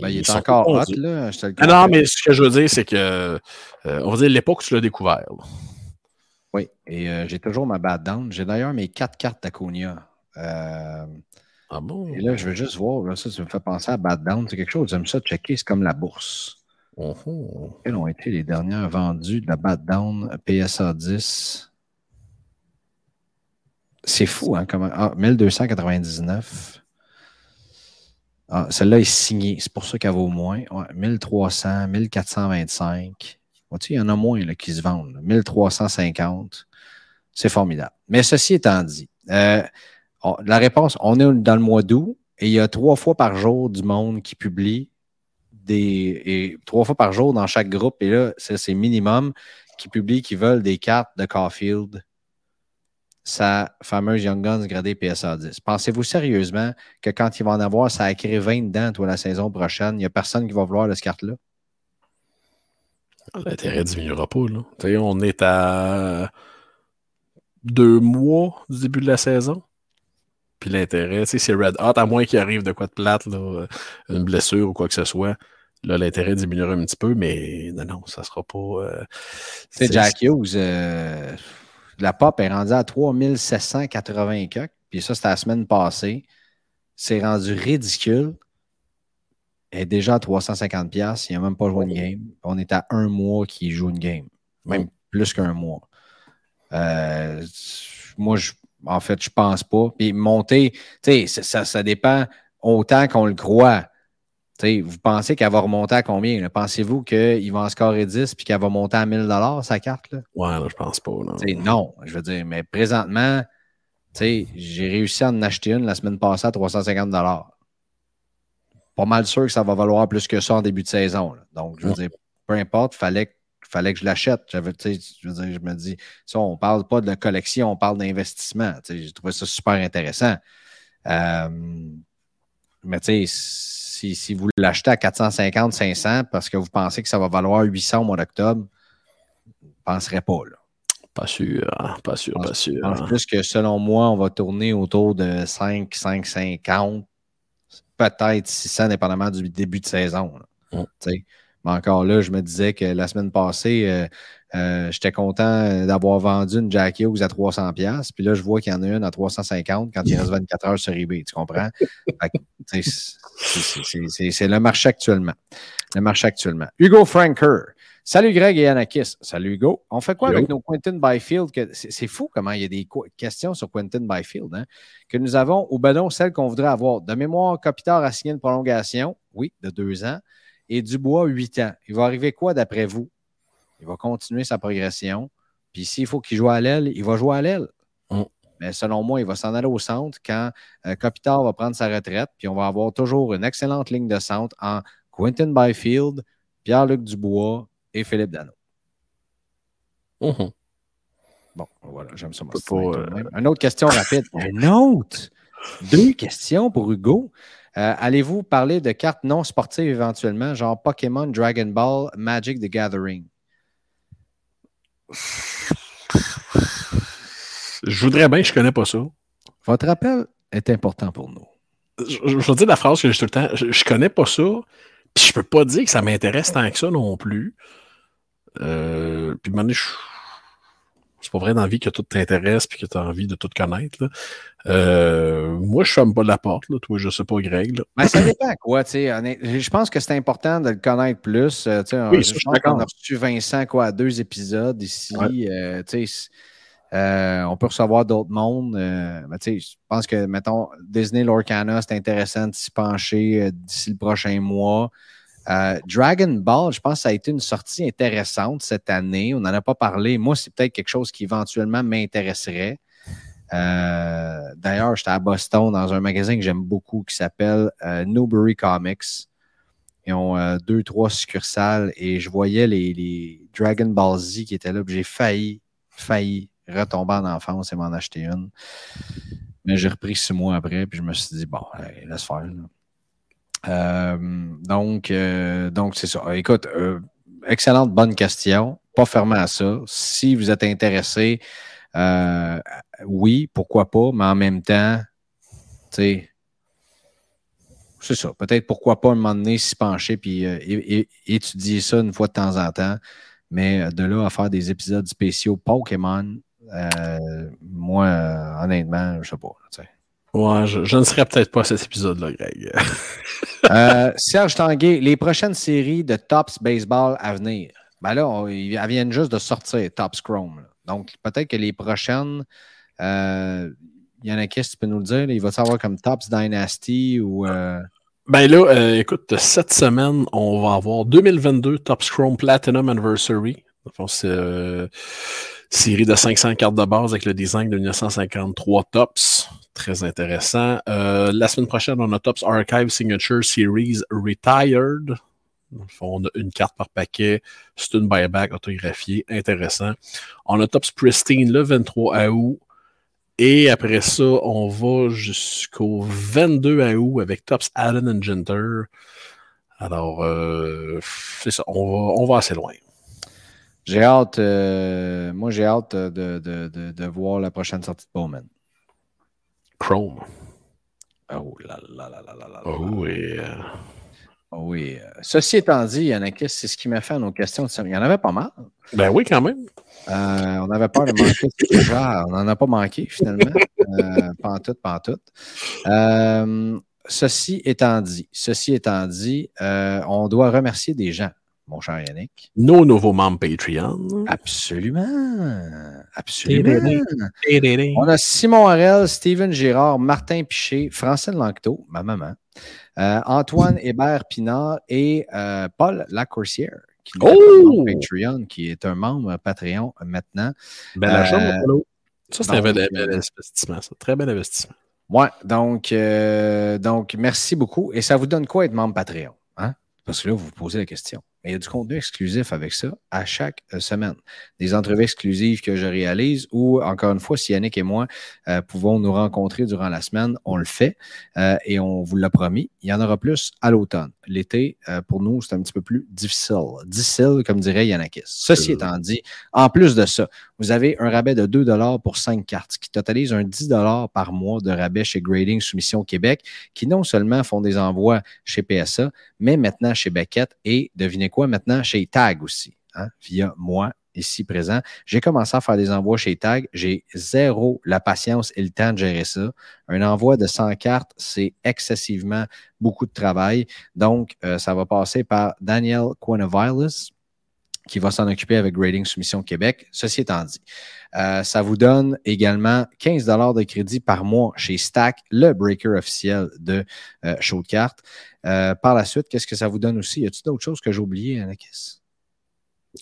Ben, il est encore hot, là. ah non, mais ce que je veux dire, c'est que, euh, on va dire l'époque où tu l'as découvert. Oui, et euh, j'ai toujours ma Bad Down. J'ai d'ailleurs mes quatre cartes d'Acuna. ah bon? Et là, je veux juste voir, là, ça, ça me fait penser à Bad Down. C'est quelque chose, j'aime ça checker, c'est comme la bourse. Quelles ont été les dernières vendues de la Bad Down PSA 10? C'est fou, hein? Ah, 1299. Ah, celle-là est signée. C'est pour ça qu'elle vaut moins. 1300, 1425. il y en a moins qui se vendent. 1350. C'est formidable. Mais ceci étant dit, euh, la réponse, on est dans le mois d'août et il y a trois fois par jour du monde qui publie et trois fois par jour dans chaque groupe, et là, c'est minimum, qui publient qu'ils veulent des cartes de Caulfield, sa fameuse Young Guns gradée PSA 10. Pensez-vous sérieusement que quand il va en avoir, ça a créé 20 dedans, toi, la saison prochaine, il n'y a personne qui va vouloir cette carte-là? L'intérêt diminuera pas. Là. on est à deux mois du début de la saison. Puis l'intérêt, c'est Red Hot, à moins qu'il arrive de quoi de plate, une blessure ou quoi que ce soit. Là, l'intérêt diminuera un petit peu, mais non, non, ça sera pas. Euh, c'est Jack Hughes. Euh, la pop est rendue à 3780 Puis ça, c'était la semaine passée. C'est rendu ridicule. Elle est déjà à 350 Il n'a même pas joué une game. On est à un mois qu'il joue une game. Même plus qu'un mois. Euh, moi, je, en fait, je pense pas. Puis monter, tu sais, ça, ça, dépend autant qu'on le croit. Sais, vous pensez qu'elle va remonter à combien? Pensez-vous qu'il va en scorer 10 puis qu'elle va monter à 1000 sa carte? Là? Ouais, là, je pense pas. Non. non, je veux dire, mais présentement, j'ai réussi à en acheter une la semaine passée à 350 Pas mal sûr que ça va valoir plus que ça en début de saison. Donc, je veux dire, peu importe, il fallait fallait que je l'achète. Je, veux dire, je me dis, ça, on ne parle pas de la collection, on parle d'investissement. J'ai trouvé ça super intéressant. Euh, mais tu sais, si, si, vous l'achetez à 450, 500 parce que vous pensez que ça va valoir 800 au mois d'octobre, je ne penserais pas. Là. Pas sûr, hein, pas sûr, pas sûr. Je pense plus que selon moi, on va tourner autour de 5, 5, 50, peut-être 600, dépendamment du début de saison. Là, mais encore là, je me disais que la semaine passée, euh, euh, j'étais content d'avoir vendu une Jack Hughes à 300$. Puis là, je vois qu'il y en a une à 350 quand il reste 24 heures sur eBay. Tu comprends? *laughs* C'est le marché actuellement. Le marché actuellement. Hugo Franker. Salut Greg et Anakis. Salut Hugo. On fait quoi avec nos Quentin Byfield? C'est fou comment il y a des questions sur Quentin Byfield. Hein? Que nous avons, ou ben non, celle qu'on voudrait avoir. De mémoire, Kopitar a signé une prolongation, oui, de deux ans et Dubois, 8 ans. Il va arriver quoi d'après vous? Il va continuer sa progression. Puis s'il faut qu'il joue à l'aile, il va jouer à l'aile. Mm. Mais selon moi, il va s'en aller au centre quand euh, Kopitar va prendre sa retraite. Puis on va avoir toujours une excellente ligne de centre en Quentin Byfield, Pierre-Luc Dubois et Philippe Dano. Mm-hmm. Bon, voilà, j'aime ça. Euh, Une autre question rapide. *laughs* Une autre! Deux questions pour Hugo. Euh, allez-vous parler de cartes non sportives éventuellement, genre Pokémon, Dragon Ball, Magic the Gathering? Je voudrais bien, je ne connais pas ça. Votre appel est important pour nous. Je, veux dire la phrase que j'ai tout le temps. Je, ne connais pas ça, puis je peux pas dire que ça m'intéresse tant que ça non plus. Euh, puis, je c'est pas vrai dans la vie que tout t'intéresse puis que tu as envie de tout connaître. Euh, moi, je ferme pas la porte. Là. Toi, je sais pas, Greg. Mais ça dépend quoi. Je pense que c'est important de le connaître plus. Euh, oui, je pense qu'on a reçu Vincent quoi, à deux épisodes ici. Euh, on peut recevoir d'autres mondes. mais je pense que, mettons, Disney Lorcana, c'est intéressant de s'y pencher d'ici le prochain mois. Euh, Dragon Ball, je pense que ça a été une sortie intéressante cette année. On n'en a pas parlé. Moi, c'est peut-être quelque chose qui éventuellement m'intéresserait. Euh, d'ailleurs, j'étais à Boston dans un magasin que j'aime beaucoup qui s'appelle euh, Newbury Comics. Ils ont deux, trois succursales et je voyais les, Dragon Ball Z qui étaient là. J'ai failli, failli retomber en enfance et m'en acheter une. Mais j'ai repris six mois après, puis je me suis dit, bon, laisse faire. Euh, donc, euh, donc c'est ça. Écoute, euh, excellente, bonne question. Pas fermé à ça. Si vous êtes intéressé, oui, pourquoi pas, mais en même temps, tu sais, c'est ça. Peut-être pourquoi pas un moment donné s'y pencher puis étudier ça une fois de temps en temps. Mais de là à faire des épisodes spéciaux Pokémon, moi, honnêtement, je sais pas. Ouais, je, ne serais peut-être pas à cet épisode-là, Greg. *laughs* Euh, Serge Tanguay, les prochaines séries de Tops Baseball à venir? Ben là, elles viennent juste de sortir, Tops Chrome. Donc, peut-être que les prochaines, euh, il y en a qui, tu peux nous le dire, il va savoir comme Tops Dynasty ou. Euh, ben là, écoute, cette semaine, on va avoir 2022 Tops Chrome Platinum Anniversary. C'est série de 500 cartes de base avec le design de 1953 Tops. Très intéressant. Euh, la semaine prochaine, on a Tops Archive Signature Series Retired. On a une carte par paquet. C'est une buyback autographiée. Intéressant. On a Tops Pristine le 23 août. Et après ça, on va jusqu'au 22 août avec Tops Allen and Genter. Alors, euh, c'est ça. On va, assez loin. J'ai hâte, euh, moi j'ai hâte de, de, voir la prochaine sortie de Bowman. Chrome. Oh là là là là là là. Oh oui. Oh oui. Ceci étant dit, Yannick, c'est ce qui m'a fait à nos questions. Il y en avait pas mal. Ben oui, quand même. Euh, on avait peur de manquer ce genre. On n'en a pas manqué finalement. euh, pas en tout, pas en tout. Euh, ceci étant dit, ceci étant dit, euh, on doit remercier des gens mon cher Yannick. Nos nouveaux membres Patreon. Absolument. Absolument. On a Simon Harel, Steven Girard, Martin Piché, Francine Lanctot, ma maman, euh, Antoine Hébert Pinard et euh, Paul Lacourcière. Qui oh! Patreon, qui est un membre Patreon maintenant. Bel achat, euh, Ça, c'est un bel, bel, investissement. Ça. Très bel investissement. Ouais, donc, euh, donc, merci beaucoup. Et ça vous donne quoi être membre Patreon? Hein? Parce que là, vous vous posez la question. Mais il y a du contenu exclusif avec ça à chaque euh, semaine. Des entrevues exclusives que je réalise ou, encore une fois, si Yannick et moi euh, pouvons nous rencontrer durant la semaine, on le fait euh, et on vous l'a promis. Il y en aura plus à l'automne. L'été, euh, pour nous, c'est un petit peu plus difficile. Difficile, comme dirait Yannakis. Ceci étant dit, en plus de ça, vous avez un rabais de 2 pour 5 cartes, ce qui totalise un 10 par mois de rabais chez Grading Soumission Québec, qui non seulement font des envois chez PSA, mais maintenant chez Beckett et devinez quoi, maintenant chez Tag aussi, hein, via moi ici présent. J'ai commencé à faire des envois chez Tag. J'ai zéro la patience et le temps de gérer ça. Un envoi de 100 cartes, c'est excessivement beaucoup de travail. Donc, euh, ça va passer par Daniel Quinovilis, qui va s'en occuper avec Grading Soumission Québec. Ceci étant dit, euh, ça vous donne également 15 de crédit par mois chez Stack, le breaker officiel de euh, Show de cartes. Euh, par la suite, qu'est-ce que ça vous donne aussi? Y a-t-il d'autres choses que j'ai oubliées, Anakis?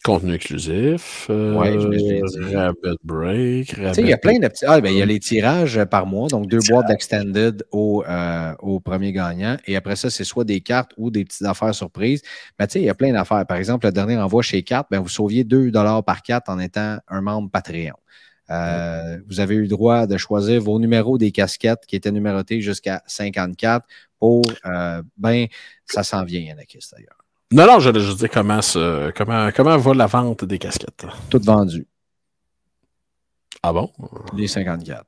Contenu exclusif. Euh, ouais, je Rabbit Break. Il y a plein de petits. Ah, ben, il y a les tirages par mois, donc deux boîtes d'Extended au, euh, au premier gagnant. Et après ça, c'est soit des cartes ou des petites affaires surprises. Mais il y a plein d'affaires. Par exemple, le dernier envoi chez 4, ben, vous sauviez 2 par carte en étant un membre Patreon. Euh, vous avez eu le droit de choisir vos numéros des casquettes qui étaient numérotés jusqu'à 54 pour, euh, ben, ça s'en vient, Yannick, d'ailleurs. Non, non, je veux dire comment, comment, comment va la vente des casquettes. Toutes vendues. Ah bon? Les 54.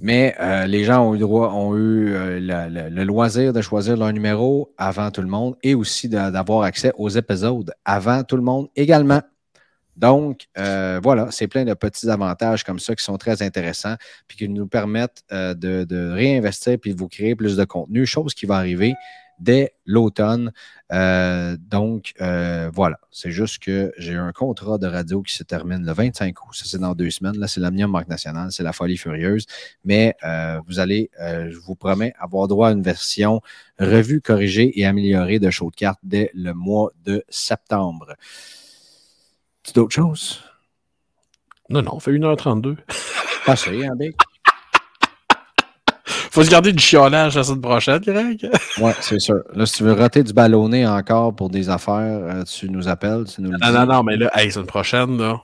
Mais euh, les gens ont eu droit, ont eu euh, le, le, loisir de choisir leur numéro avant tout le monde et aussi d'avoir accès aux épisodes avant tout le monde également. Donc, euh, voilà, c'est plein de petits avantages comme ça qui sont très intéressants puis qui nous permettent de, de, réinvestir puis de vous créer plus de contenu, chose qui va arriver dès l'automne. Euh, donc, euh, voilà. C'est juste que j'ai un contrat de radio qui se termine le 25 août. Ça, c'est dans deux semaines. Là, c'est l'Omnium Marque Nationale. C'est la folie furieuse. Mais euh, vous allez, je vous promets, avoir droit à une version revue, corrigée et améliorée de show de cartes dès le mois de septembre. Tu d'autres choses? Non, non, on fait 1h32. Passé, hein, Big? Faut se garder du chiolage la semaine prochaine, Greg. *laughs* Oui, c'est sûr. Là, si tu veux rater du ballonné encore pour des affaires, tu nous appelles, tu nous le Non, dis. non, non, mais là, hey, semaine prochaine, là,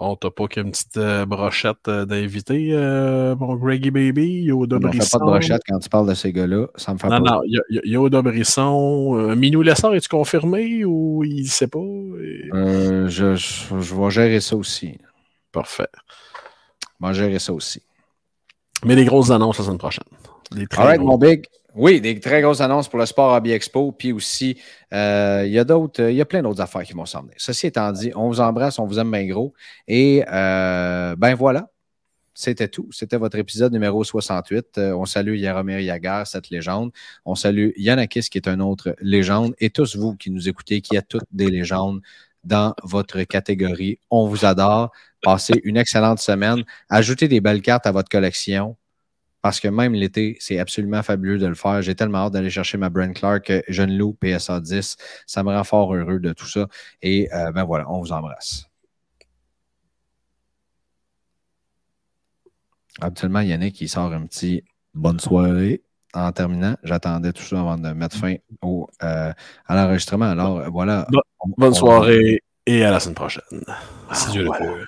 on t'a pas qu'une petite euh, brochette euh, d'invité, euh, mon Greggy Baby, Yoda On Brisson. fait pas de brochette quand tu parles de ces gars-là. Ça me fait Non, pas. non, Yoda Brisson. Euh, Minou Lessard, es-tu confirmé ou il sait pas? Et... Euh, je, je, je vais gérer ça aussi. Parfait. Je vais gérer ça aussi. Mais des grosses annonces la semaine prochaine. Des très All right, mon big. Oui, des très grosses annonces pour le Sport Hobby Expo. Puis aussi, euh, il y a d'autres, il y a plein d'autres affaires qui vont s'en venir. Ceci étant dit, on vous embrasse, on vous aime bien gros. Et euh, ben voilà, c'était tout. C'était votre épisode numéro 68. Euh, on salue Yaromir Yagar, cette légende. On salue Yanakis, qui est un autre légende. Et tous vous qui nous écoutez, qui êtes toutes des légendes dans votre catégorie. On vous adore. Passez une excellente semaine. Ajoutez des belles cartes à votre collection. Parce que même l'été, c'est absolument fabuleux de le faire. J'ai tellement hâte d'aller chercher ma Brand Clark Jeune Loup PSA 10. Ça me rend fort heureux de tout ça. Et euh, ben voilà, on vous embrasse. Habituellement, Yannick, il sort un petit bonne soirée. en terminant, j'attendais tout ça avant de mettre fin au, à l'enregistrement. Alors voilà. bonne soirée et à la semaine prochaine. Si Dieu le veut.